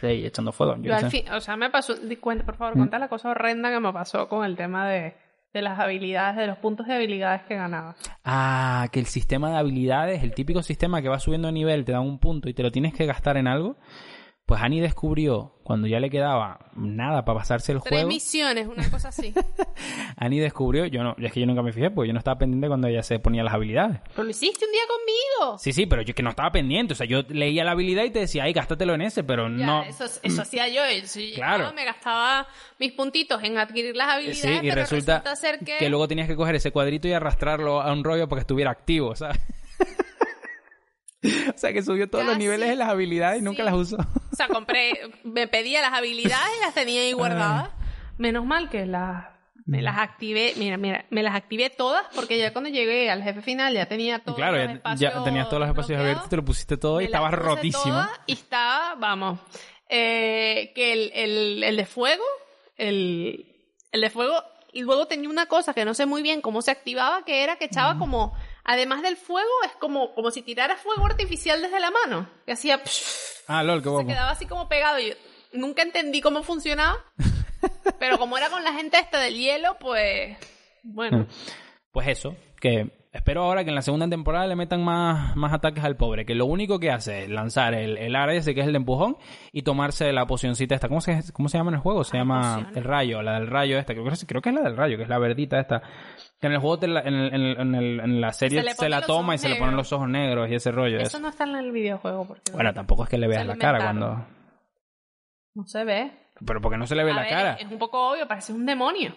ahí echando fuego. Yo Yo qué al fin. O sea, me pasó. cuenta, por favor, Mm. cuenta la cosa horrenda que me pasó con el tema de. De las habilidades, de los puntos de habilidades que ganaba. Ah, que el sistema de habilidades, el típico sistema que va subiendo de nivel, te da un punto y te lo tienes que gastar en algo. Pues Annie descubrió, cuando ya le quedaba nada para pasarse el Tres juego, misiones, una cosa así. Annie descubrió, yo no, es que yo nunca me fijé, porque yo no estaba pendiente cuando ella se ponía las habilidades. Pero lo hiciste un día conmigo. Sí, sí, pero yo que no estaba pendiente, o sea, yo leía la habilidad y te decía, ay, gástatelo en ese, pero Ya, no... eso, eso hacía yo. yo Claro. llegaba, me gastaba mis puntitos en adquirir las habilidades, Sí, y pero resulta, ser que... luego tenías que coger ese cuadrito y arrastrarlo a un rollo para que estuviera activo, ¿sabes? o sea, que subió todos los niveles de las habilidades y nunca las usó. O sea, compré, me pedía las habilidades y las tenía ahí guardadas. Menos mal que las, me las activé, mira, mira, me las activé todas porque ya cuando llegué al jefe final ya tenía todos claro, los ya, espacios ya tenías todos los espacios abiertos, te lo pusiste todo y estabas rotísimo. Y estaba, vamos, eh, que el, el, el de fuego, el, el de fuego, y luego tenía una cosa que no sé muy bien cómo se activaba, que era que echaba como, además del fuego, es como, como si tirara fuego artificial desde la mano. Que hacía, Ah, lol, qué se guapo. quedaba así como pegado. Yo nunca entendí cómo funcionaba. pero como era con la gente esta del hielo, pues, bueno. Pues eso, que espero ahora que en la segunda temporada le metan más, más ataques al pobre, que lo único que hace es lanzar el, el área ese que es el de empujón y tomarse la pocioncita esta. ¿Cómo se, cómo se llama en el juego? Se Ah, llama pociones. el rayo, la del rayo esta. Creo que, es- creo que es la del rayo, que es la verdita esta. Que en el juego, te la- en, el- en el- en la serie Se la toma y se le ponen los ojos negros y ese rollo. Eso eso. no está en el videojuego. Porque Bueno, tampoco es que le veas la cara cuando... No se ve. Pero porque no se le ve A la ver, cara. Es un poco obvio, parece un demonio.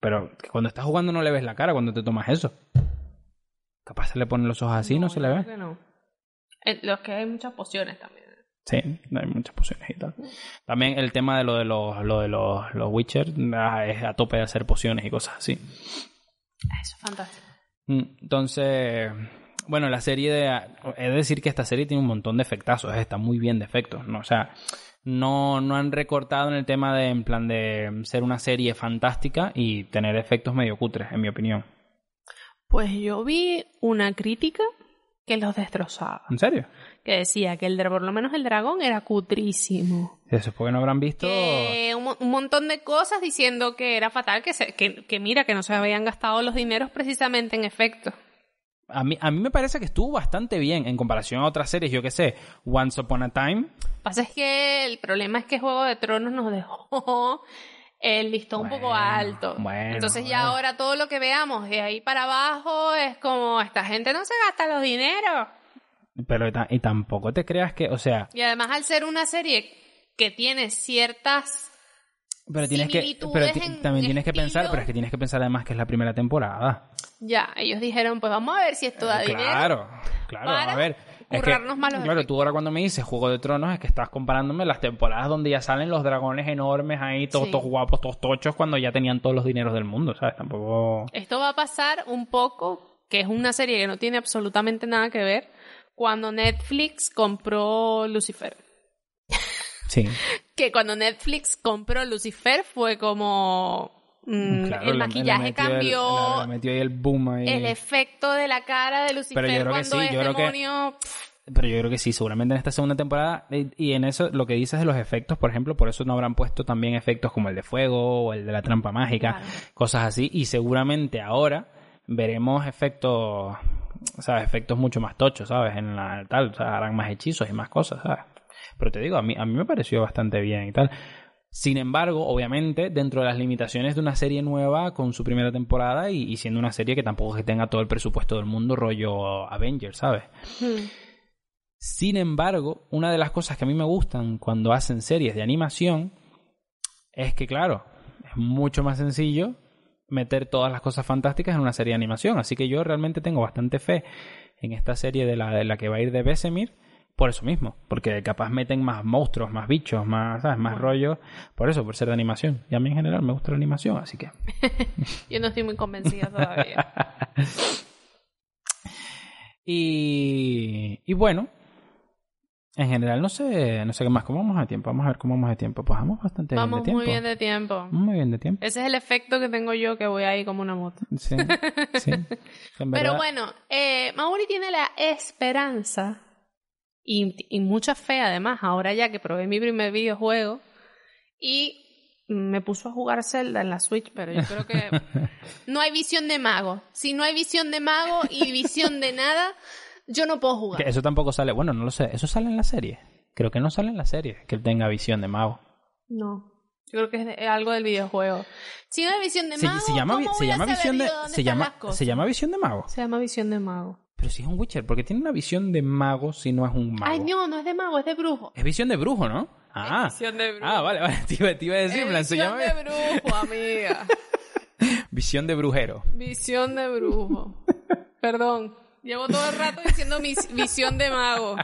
Pero cuando estás jugando no le ves la cara cuando te tomas eso. Capaz se le ponen los ojos así, no, se le ve. que no. En los que hay muchas pociones también. Sí, hay muchas pociones y tal. También el tema de lo de los, lo de los, los Witcher ah, es a tope de hacer pociones y cosas así. Ah, Eso es fantástico. Mm, Entonces, bueno, la serie de... De decir que esta serie tiene un montón de efectazos, eh, está muy bien de efectos, ¿no? O sea, no, no han recortado en el tema de, en plan de ser una serie fantástica y tener efectos medio cutres, en mi opinión. Pues yo vi una crítica que los destrozaba. ¿En serio? Que decía que el por lo menos el dragón era cutrísimo. Eso es porque no habrán visto... Que un, un montón de cosas diciendo que era fatal, que, se- que, que mira, que no se habían gastado los dineros precisamente en efectos. A mí, a mí me parece que estuvo bastante bien en comparación a otras series, yo que sé, Once Upon a Time. pasa es que el problema es que Juego de Tronos nos dejó el listón un poco alto. bueno, Entonces ya ahora todo lo que veamos de ahí para abajo es como esta gente no se gasta los dineros. Pero y tampoco te creas que, o sea, Y además al ser una serie que tiene ciertas pero tienes que, pero también tienes que pensar, pero es que tienes que pensar además que es la primera temporada. ya, ellos dijeron, pues vamos a ver si esto da dinero. Claro, claro, para a ver. Es que, currarnos más los claro, tú ahora cuando me dices Juego de Tronos es que estás comparándome las temporadas donde ya salen los dragones enormes ahí, todos, Sí. todos guapos, todos tochos, cuando ya tenían todos los dineros del mundo, ¿sabes? Tampoco... Esto va a pasar un poco, que es una serie que no tiene absolutamente nada que ver, cuando Netflix compró Lucifer. Sí. Que cuando Netflix compró Lucifer fue como... mm, Claro, el le maquillaje el- cambió, le- le metió ahí el boom ahí. el efecto de la cara de Lucifer Pero yo creo que cuando sí, es yo creo que- demonio... Pero yo creo que sí, seguramente en esta segunda temporada, y y en eso lo que dices de los efectos, por ejemplo, por eso no habrán puesto también efectos como el de fuego o el de la trampa mágica, Claro. cosas así, y seguramente ahora veremos efectos, ¿sabes? Efectos mucho más tochos, ¿sabes? En la tal, o sea, harán más hechizos y más cosas, ¿sabes? Pero te digo, a mí, a mí me pareció bastante bien y tal. Sin embargo, obviamente, dentro de las limitaciones de una serie nueva con su primera temporada y, y siendo una serie que tampoco es que tenga todo el presupuesto del mundo rollo Avengers, ¿sabes? Hmm. Sin embargo, una de las cosas que a mí me gustan cuando hacen series de animación es que, claro, es mucho más sencillo meter todas las cosas fantásticas en una serie de animación. Así que yo realmente tengo bastante fe en esta serie de la, de la que va a ir de Besemir por eso mismo. Porque capaz meten más monstruos, más bichos, más, ¿sabes? más Bueno. rollos. Por eso, por ser de animación. Y a mí en general me gusta la animación, así que... Yo no estoy muy convencida todavía. Y, y bueno, en general no sé, no sé qué más, cómo vamos de tiempo, vamos a ver cómo vamos de tiempo. Pues vamos bastante Vamos bien de muy tiempo. bien de tiempo. Muy bien de tiempo. Ese es el efecto que tengo yo que voy ahí como una moto. Sí, sí. Pero bueno, eh, Mauri tiene la esperanza y, y mucha fe además, ahora ya que probé mi primer videojuego y me puso a jugar Zelda en la Switch, pero yo creo que no hay visión de mago. Si no hay visión de mago y visión de nada, yo no puedo que jugar. eso tampoco sale, bueno, no lo sé, eso sale en la serie. Creo que no sale en la serie que él tenga visión de mago. No. Yo creo que es, de- es algo del videojuego. Si no es visión de mago, se llama, vi- ¿cómo se voy llama visión de se llama se llama visión de mago. Se llama visión de mago. Pero si es un Witcher, porque tiene una visión de mago si no es un mago. Ay, no, no es de mago, es de brujo. Es visión de brujo, ¿no? Ah. visión de brujo. Ah, vale, vale. Te iba, te iba a decir, Es plan, visión de brujo, amiga. visión de brujero. Visión de brujo. Perdón. Llevo todo el rato diciendo mis visión de mago.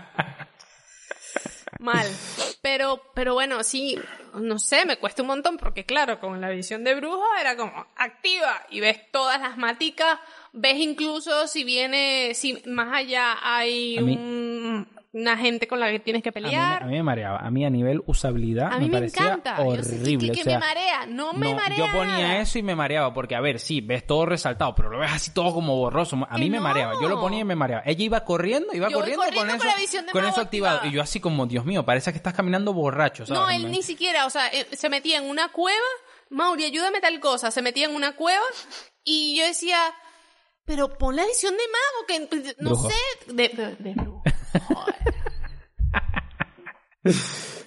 Mal. Pero, pero bueno, sí, no sé, me cuesta un montón porque claro, con la visión de brujo era como activa y ves todas las maticas, ves incluso si viene, si más allá hay un- una gente con la que tienes que A mí, me- pelear. a mí me mareaba. A mí a nivel usabilidad A mí me, parecía encanta. Yo sé que- horrible. que, que o sea, me marea, no me no, marea. yo ponía nada. eso y me mareaba, porque a ver, sí, ves todo resaltado, pero lo ves así todo como borroso. A mí me mareaba, yo lo ponía y me mareaba. Ella iba corriendo, iba Yo corriendo, con eso, con eso activado. Y yo así como, Dios mío, parece que estás caminando borracho, ¿sabes? No, él Me- ni siquiera, o sea, se metía en una cueva, Mauri, ayúdame tal cosa, se metía en una cueva y yo decía, pero pon la visión de mago, que no Brujo. sé, de, de, de brujo.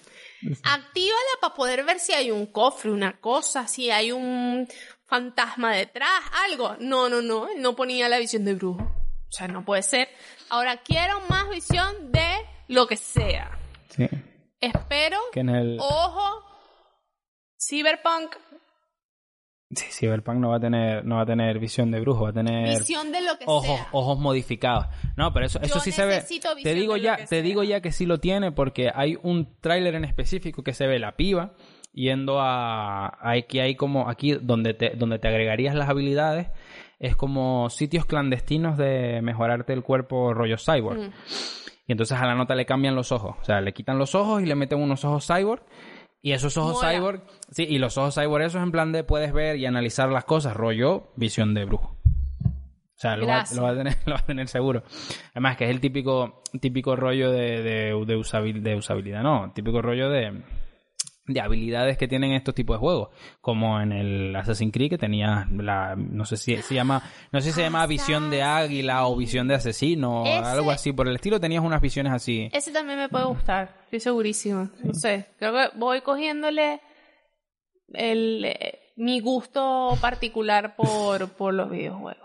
Actívala para poder ver si hay un cofre, una cosa, si hay un fantasma detrás, algo. No, no, no, él no ponía la visión de brujo. O sea, no puede ser. Ahora quiero más visión de lo que sea. Sí, Espero que en el... Ojo, Cyberpunk, Sí, Cyberpunk no va a tener, no va a tener visión de brujo, va a tener... visión de lo que ojos, sea. ojos modificados. No, pero eso, eso Yo sí se ve. Te digo ya, te digo ya que sí lo tiene porque hay un tráiler en específico que se ve la piba yendo a, aquí hay como aquí donde te donde te agregarías las habilidades es como sitios clandestinos de mejorarte el cuerpo rollo cyborg. Mm. Y entonces a la nota le cambian los ojos, o sea, le quitan los ojos y le meten unos ojos cyborg y esos ojos Mola. cyborg, sí, y los ojos cyborg esos en plan de puedes ver y analizar las cosas, rollo visión de brujo. O sea, lo va, lo va a tener, lo va a tener seguro. Además, que es el típico, típico rollo de, de, de, usabil- de usabilidad, no, típico rollo de, de habilidades que tienen estos tipos de juegos. Como en el Assassin's Creed que tenía la, no sé si se llama, no sé si se llama visión de águila o visión de asesino o algo así por el estilo. Tenías unas visiones así. Ese también me puede gustar, estoy segurísima. No sé, creo que voy cogiéndole el, eh, mi gusto particular por, por los videojuegos.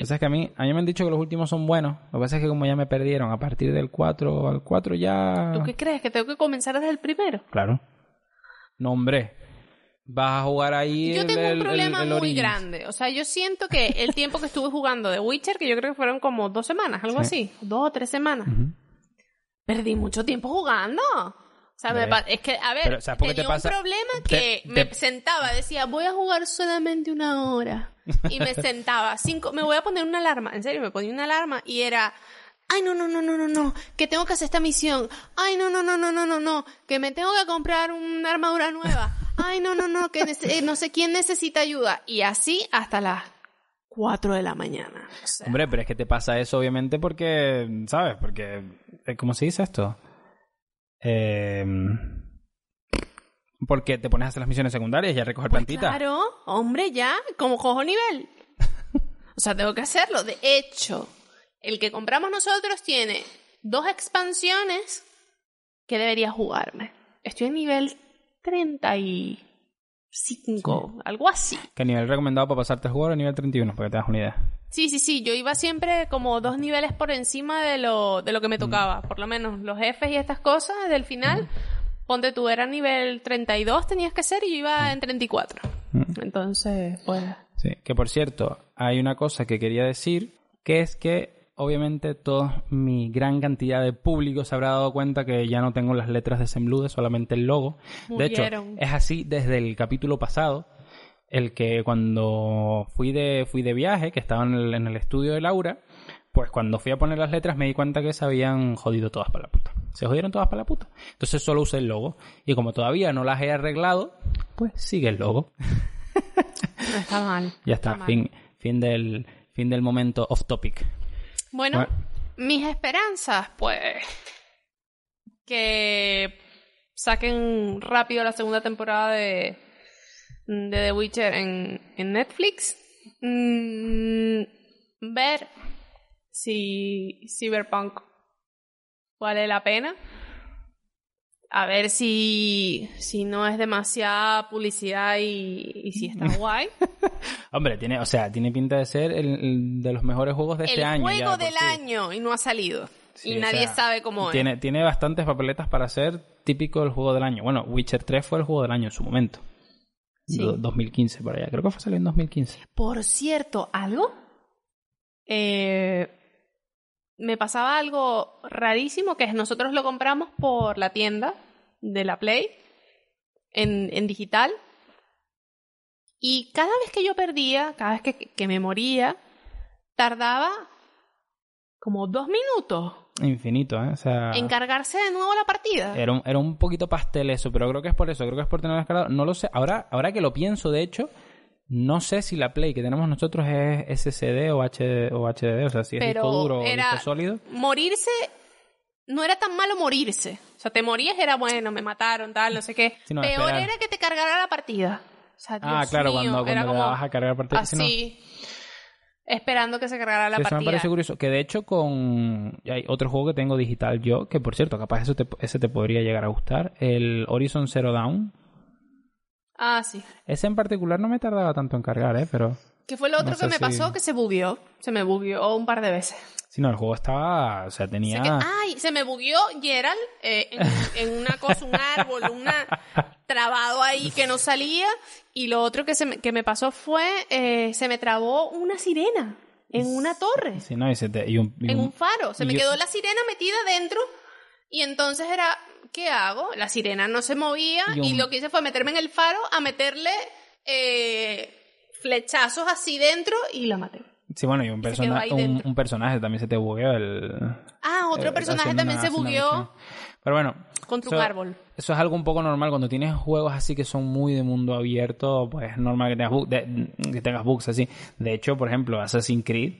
O sea, es que a mí, a mí me han dicho que los últimos son buenos. Lo que pasa es que como ya me perdieron a partir del 4, al 4 ya... ¿Tú qué crees? ¿Que tengo que comenzar desde el primero? Claro. No, hombre. Vas a jugar ahí Yo el- tengo el- un el- problema el muy Origins. grande. O sea, yo siento que el tiempo que estuve jugando de Witcher, que yo creo que fueron como dos semanas, algo Sí. así, dos o tres semanas, perdí mucho tiempo jugando. O sea, me es que, a ver, Pero, ¿sabes por qué te tenía pasa? un problema Te- que te- me sentaba, decía, voy a jugar solamente una hora. Y me sentaba, cinco, me voy a poner una alarma, en serio, me ponía una alarma y era, ay, no, no, no, no, no, no, que tengo que hacer esta misión. Ay, no, no, no, no, no, no, no, que me tengo que comprar una armadura nueva. Ay, no, no, no, que eh, no sé quién necesita ayuda. Y así hasta las 4 de la mañana. O sea, Hombre, pero es que te pasa eso obviamente porque, ¿sabes? Porque, eh, ¿cómo se dice esto? Eh, porque te pones a hacer las misiones secundarias y a recoger Pues plantitas. Claro, hombre, ya, como cojo nivel. O sea, tengo que hacerlo. De hecho, el que compramos nosotros tiene dos expansiones que debería jugarme. Estoy en nivel 35, algo así. ¿Qué nivel recomendado para pasarte el juego a nivel 31? Para que te das una idea. Sí, sí, sí, yo iba siempre como dos niveles por encima de lo, de lo que me tocaba. Por lo menos los jefes y estas cosas del final. Ponte tú, era nivel 32 tenías que ser y yo iba en 34. Entonces, pues... Sí, que por cierto, hay una cosa que quería decir, que es que obviamente toda mi gran cantidad de público se habrá dado cuenta que ya no tengo las letras de Semblude, solamente el logo. De hecho, es así desde el capítulo pasado, el que cuando fui de, fui de viaje, que estaba en el, en el estudio de Laura, pues cuando fui a poner las letras me di cuenta que se habían jodido todas para la puta. Se jodieron todas para la puta. Entonces solo usé el logo. Y como todavía no las he arreglado, pues sigue el logo. No está mal. Ya está, fin, fin del fin del momento off topic. Bueno, Bueno. mis esperanzas, pues. Que saquen rápido la segunda temporada de, de The Witcher en, en Netflix. Mm, ver si Cyberpunk vale la pena. A ver si, si no es demasiada publicidad y, y si está guay. Hombre, tiene, o sea, tiene pinta de ser el, el de los mejores juegos de este el año. ya juego del sí. año y no ha salido. Sí, y o nadie sea, sabe cómo tiene, es. Tiene bastantes papeletas para ser típico del juego del año. Bueno, Witcher 3 fue el juego del año en su momento. Sí. Do- 2015 por allá. Creo que fue salido en 2015. Por cierto, ¿algo? Eh, me pasaba algo rarísimo que es nosotros lo compramos por la tienda de la Play en, en digital. Y cada vez que yo perdía, cada vez que, que me moría, tardaba como dos minutos Infinito, ¿eh? O sea... en cargarse de nuevo la partida. Era un, era un poquito pastel eso, pero creo que es por eso, creo que es por tener descargado. No lo sé. Ahora, ahora que lo pienso, de hecho, no sé si la Play que tenemos nosotros es SSD o, HD, o HDD, o sea, si es Pero disco duro era- o disco sólido. morirse no era tan malo morirse. O sea, te morías era bueno, me mataron, tal, no sé qué. No, Peor esperar. era que te cargara la partida. O sea, Ah, Dios claro, mío, cuando, cuando como dabas a cargar partida. sí, no. así, esperando que se cargara la Sí, Eso me partida. parece curioso. Que de hecho, con. Hay otro juego que tengo digital yo, que por cierto, capaz eso te- ese te podría llegar a gustar. El Horizon Zero Dawn. Ah, sí. Ese en particular no me tardaba tanto en cargar, ¿eh? Pero. ¿Qué fue lo otro No sé que me si- pasó? Que se bugueó. Se me bugueó un par de veces. Si no, el juego estaba. O sea, Se tenía. que- ay, se me bugueó Gerald eh, en, en una cosa, un árbol, una trabado ahí que no salía. Y lo otro que, se me, que me pasó fue, eh, se me trabó una sirena en una torre, Sí, no, y se te- y un- y en un- un faro. Se me quedó la sirena metida dentro. Y entonces era, ¿qué hago? La sirena no se movía Y lo que hice fue meterme en el faro a meterle eh, flechazos así dentro y la maté. Sí, bueno, y un, persona, un, un personaje también se te bugueó. El, Ah, otro personaje también una- se bugueó. Pero bueno. contra eso- árbol. Eso es algo un poco normal cuando tienes juegos así que son muy de mundo abierto, pues es normal que tengas, bug- de- que tengas bugs así. De hecho, por ejemplo, Assassin's Creed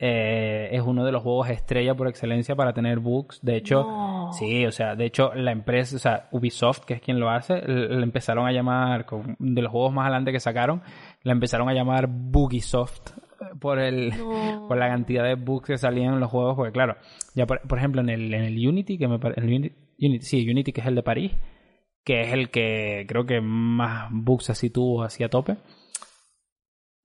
eh, es uno de los juegos estrella por excelencia para tener bugs. De hecho, No. sí, o sea, de hecho la empresa, o sea, Ubisoft, que es quien lo hace, le empezaron a llamar, de los juegos más adelante que sacaron, la empezaron a llamar Bugisoft eh, por el No. por la cantidad de bugs que salían en los juegos, porque claro, ya por, por ejemplo en el, en el Unity, que me el Unity, Unity- sí, Unity que es el de París, que es el que creo que más bugs así tuvo así a tope.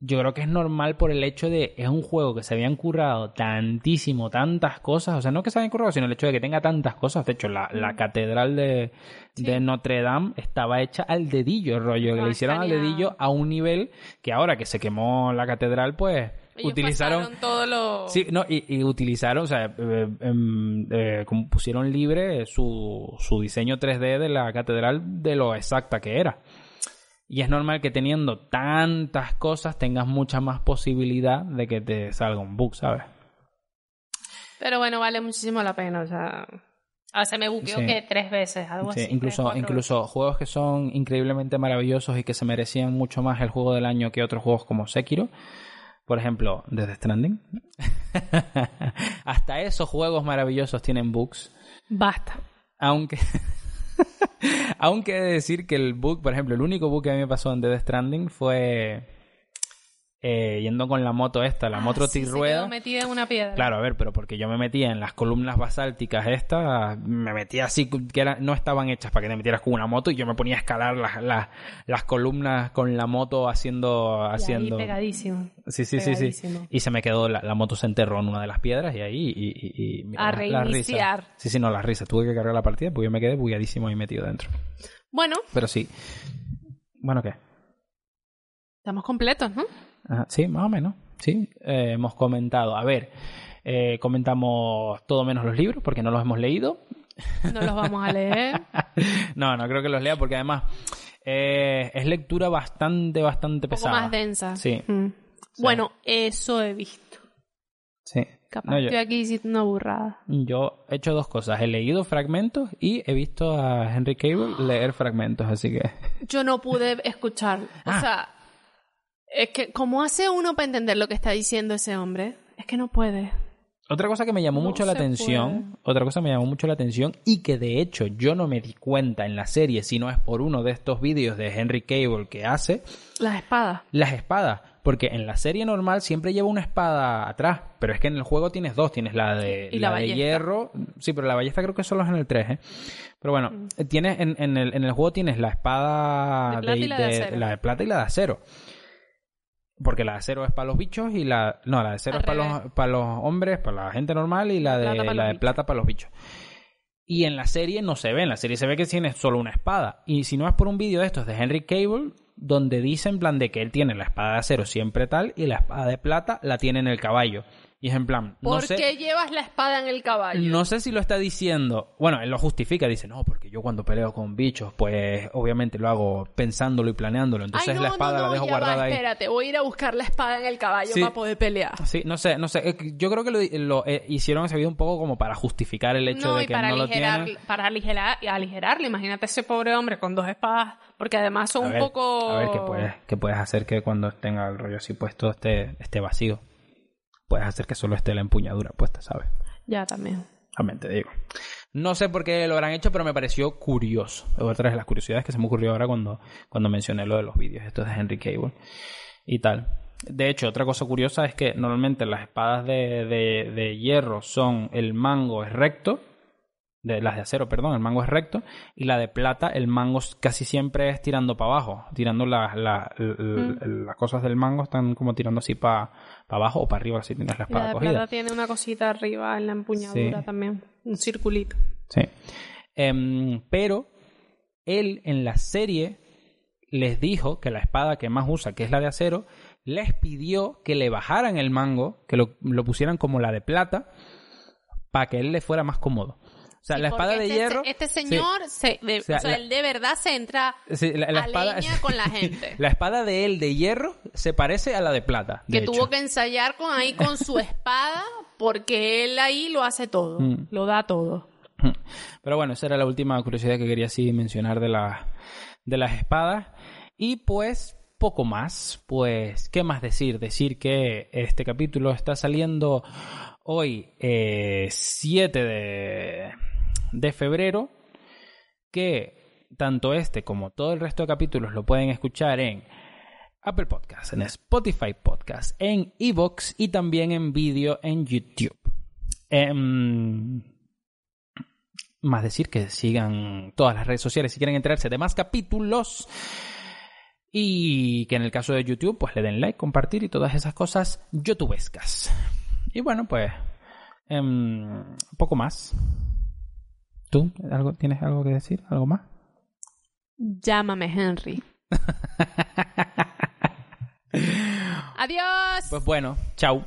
Yo creo que es normal por el hecho de es un juego que se habían currado tantísimo, tantas cosas, o sea, no que se hayan currado, sino el hecho de que tenga tantas cosas. De hecho, la, la catedral de, Sí. de Notre Dame estaba hecha al dedillo, rollo, que le hicieron al dedillo a un nivel que ahora que se quemó la catedral, pues Ellos utilizaron todo lo... Sí, no, y, y utilizaron, o sea, eh, em, eh, como pusieron libre su, su diseño 3D de la catedral de lo exacta que era. Y es normal que teniendo tantas cosas tengas mucha más posibilidad de que te salga un bug, ¿sabes? Pero bueno, vale muchísimo la pena, o sea... Ah, se me buqueó Sí. que tres veces, algo Sí, así. tres, incluso, incluso juegos que son increíblemente maravillosos y que se merecían mucho más el juego del año que otros juegos como Sekiro. Por ejemplo, Death Stranding. Hasta esos juegos maravillosos tienen bugs. Basta. Aunque. Aunque he de decir que el bug, por ejemplo, el único bug que a mí me pasó en Death Stranding fue. Eh, yendo con la moto esta, la Ah, moto sí, quedó metida en una piedra. Claro, a ver, pero porque yo me metía en las columnas basálticas estas, me metía así, que era- no estaban hechas para que te metieras con una moto y yo me ponía a escalar las, las, las columnas con la moto haciendo... Y ahí haciendo... pegadísimo. Sí, sí, sí, sí. Y se me quedó, la, la moto se enterró en una de las piedras y ahí... Y, y- y- mira, A la- la risa. reiniciar. Sí, sí, no, la risa. Tuve que cargar la partida porque yo me quedé bugueadísimo ahí metido dentro. Bueno, Pero sí. Bueno, ¿qué? estamos completos, ¿no? Ajá, sí, más o menos. Sí, Eh, hemos comentado. A ver, eh, comentamos todo menos los libros porque no los hemos leído. No los vamos a leer. no, no creo que los lea porque además eh, es lectura bastante, bastante Un poco pesada. más densa. Sí. Mm. Bueno, eso he visto. Sí. Capaz No, yo- estoy aquí diciendo una burrada. Yo he hecho dos cosas. He leído fragmentos y he visto a Henry Cable leer fragmentos, así que... Yo no pude escucharlo. Ah. O sea, es que, ¿cómo hace uno para entender lo que está diciendo ese hombre? Es que no puede. Otra cosa que me llamó No mucho la atención, otra cosa que me llamó mucho la atención y que de hecho yo no me di cuenta en la serie si no es por uno de estos vídeos de Henry Cable que hace, Las espadas. las espadas. porque en la serie normal siempre lleva una espada atrás, pero es que en el juego tienes dos, tienes la de, Y la la de hierro, sí, pero la ballesta creo que solo es en el 3, ¿eh? Pero bueno, Mm. tienes en, en el, en el juego tienes la espada De de la de plata y la de acero. Porque la de acero es para los bichos y la. No, la de acero Al es para los, para los hombres, para la gente normal y la de, plata para la los de bichos. plata para los bichos. Y en la serie no se ve, en la serie se ve que tiene solo una espada. Y si no es por un vídeo de estos de Henry Cable, donde dice en plan de que él tiene la espada de acero siempre tal y la espada de plata la tiene en el caballo. Y es en plan, no ¿Por sé. qué llevas la espada en el caballo? No sé si lo está diciendo. Bueno, él lo justifica, dice, no, porque yo cuando peleo con bichos, pues obviamente lo hago pensándolo y planeándolo. Entonces Ay, no, la espada no, la dejo ya va, guardada ahí. espérate, voy a ir a buscar la espada en el caballo Sí. para poder pelear. Sí, no sé, no sé. Yo creo que lo, lo, eh, hicieron ese video un poco como para justificar el hecho de que para, no lo tiene. para aligerar, y aligerarle. Imagínate ese pobre hombre con dos espadas, porque además son A un ver, poco... A ver, ¿qué puedes, qué puedes hacer que cuando tenga el rollo así puesto esté, esté vacío? Puedes hacer que solo esté la empuñadura puesta, ¿sabes? Ya, también. También te digo. No sé por qué lo habrán hecho, pero me pareció curioso. Es otra de las curiosidades que se me ocurrió ahora cuando, cuando mencioné lo de los vídeos estos de Henry Cable y tal. De hecho, otra cosa curiosa es que normalmente las espadas de, de, de hierro son el mango es recto, de las de acero, perdón, el mango es recto, y la de plata, el mango casi siempre es tirando para abajo, tirando la- la- Mm. las cosas del mango están como tirando así para abajo o para arriba si tienes la Y la espada de cogida. plata tiene una cosita arriba en la empuñadura Sí. también. Un circulito. Sí. Em, pero él en la serie les dijo que la espada que más usa, que es la de acero, les pidió que le bajaran el mango, que lo, lo pusieran como la de plata, para que él le fuera más cómodo. O sea, Sí, la espada de este, hierro. Este sí, señor, se, de- O sea, o sea, la- él de verdad se entra sí, la, la a espada, leña con la gente. la espada de él de hierro se parece a la de plata. de que hecho. tuvo que ensayar con ahí con su espada porque él ahí lo hace todo, Mm. lo da todo. Pero bueno, esa era la última curiosidad que quería así mencionar de, la, de las espadas. Y pues poco más. Pues, ¿qué más decir? Decir que este capítulo está saliendo hoy, eh, 7 de, de febrero. Que tanto este como todo el resto de capítulos lo pueden escuchar en Apple Podcasts, en Spotify Podcasts, en Evox y también en vídeo en YouTube. Em, más decir que sigan todas las redes sociales si quieren enterarse de más capítulos. Y que en el caso de YouTube, pues le den like, compartir y todas esas cosas youtubescas. Y bueno, pues. em, poco más. ¿Tú algo, tienes algo que decir? ¿Algo más? Llámame Henry. Adiós. Pues bueno, chao.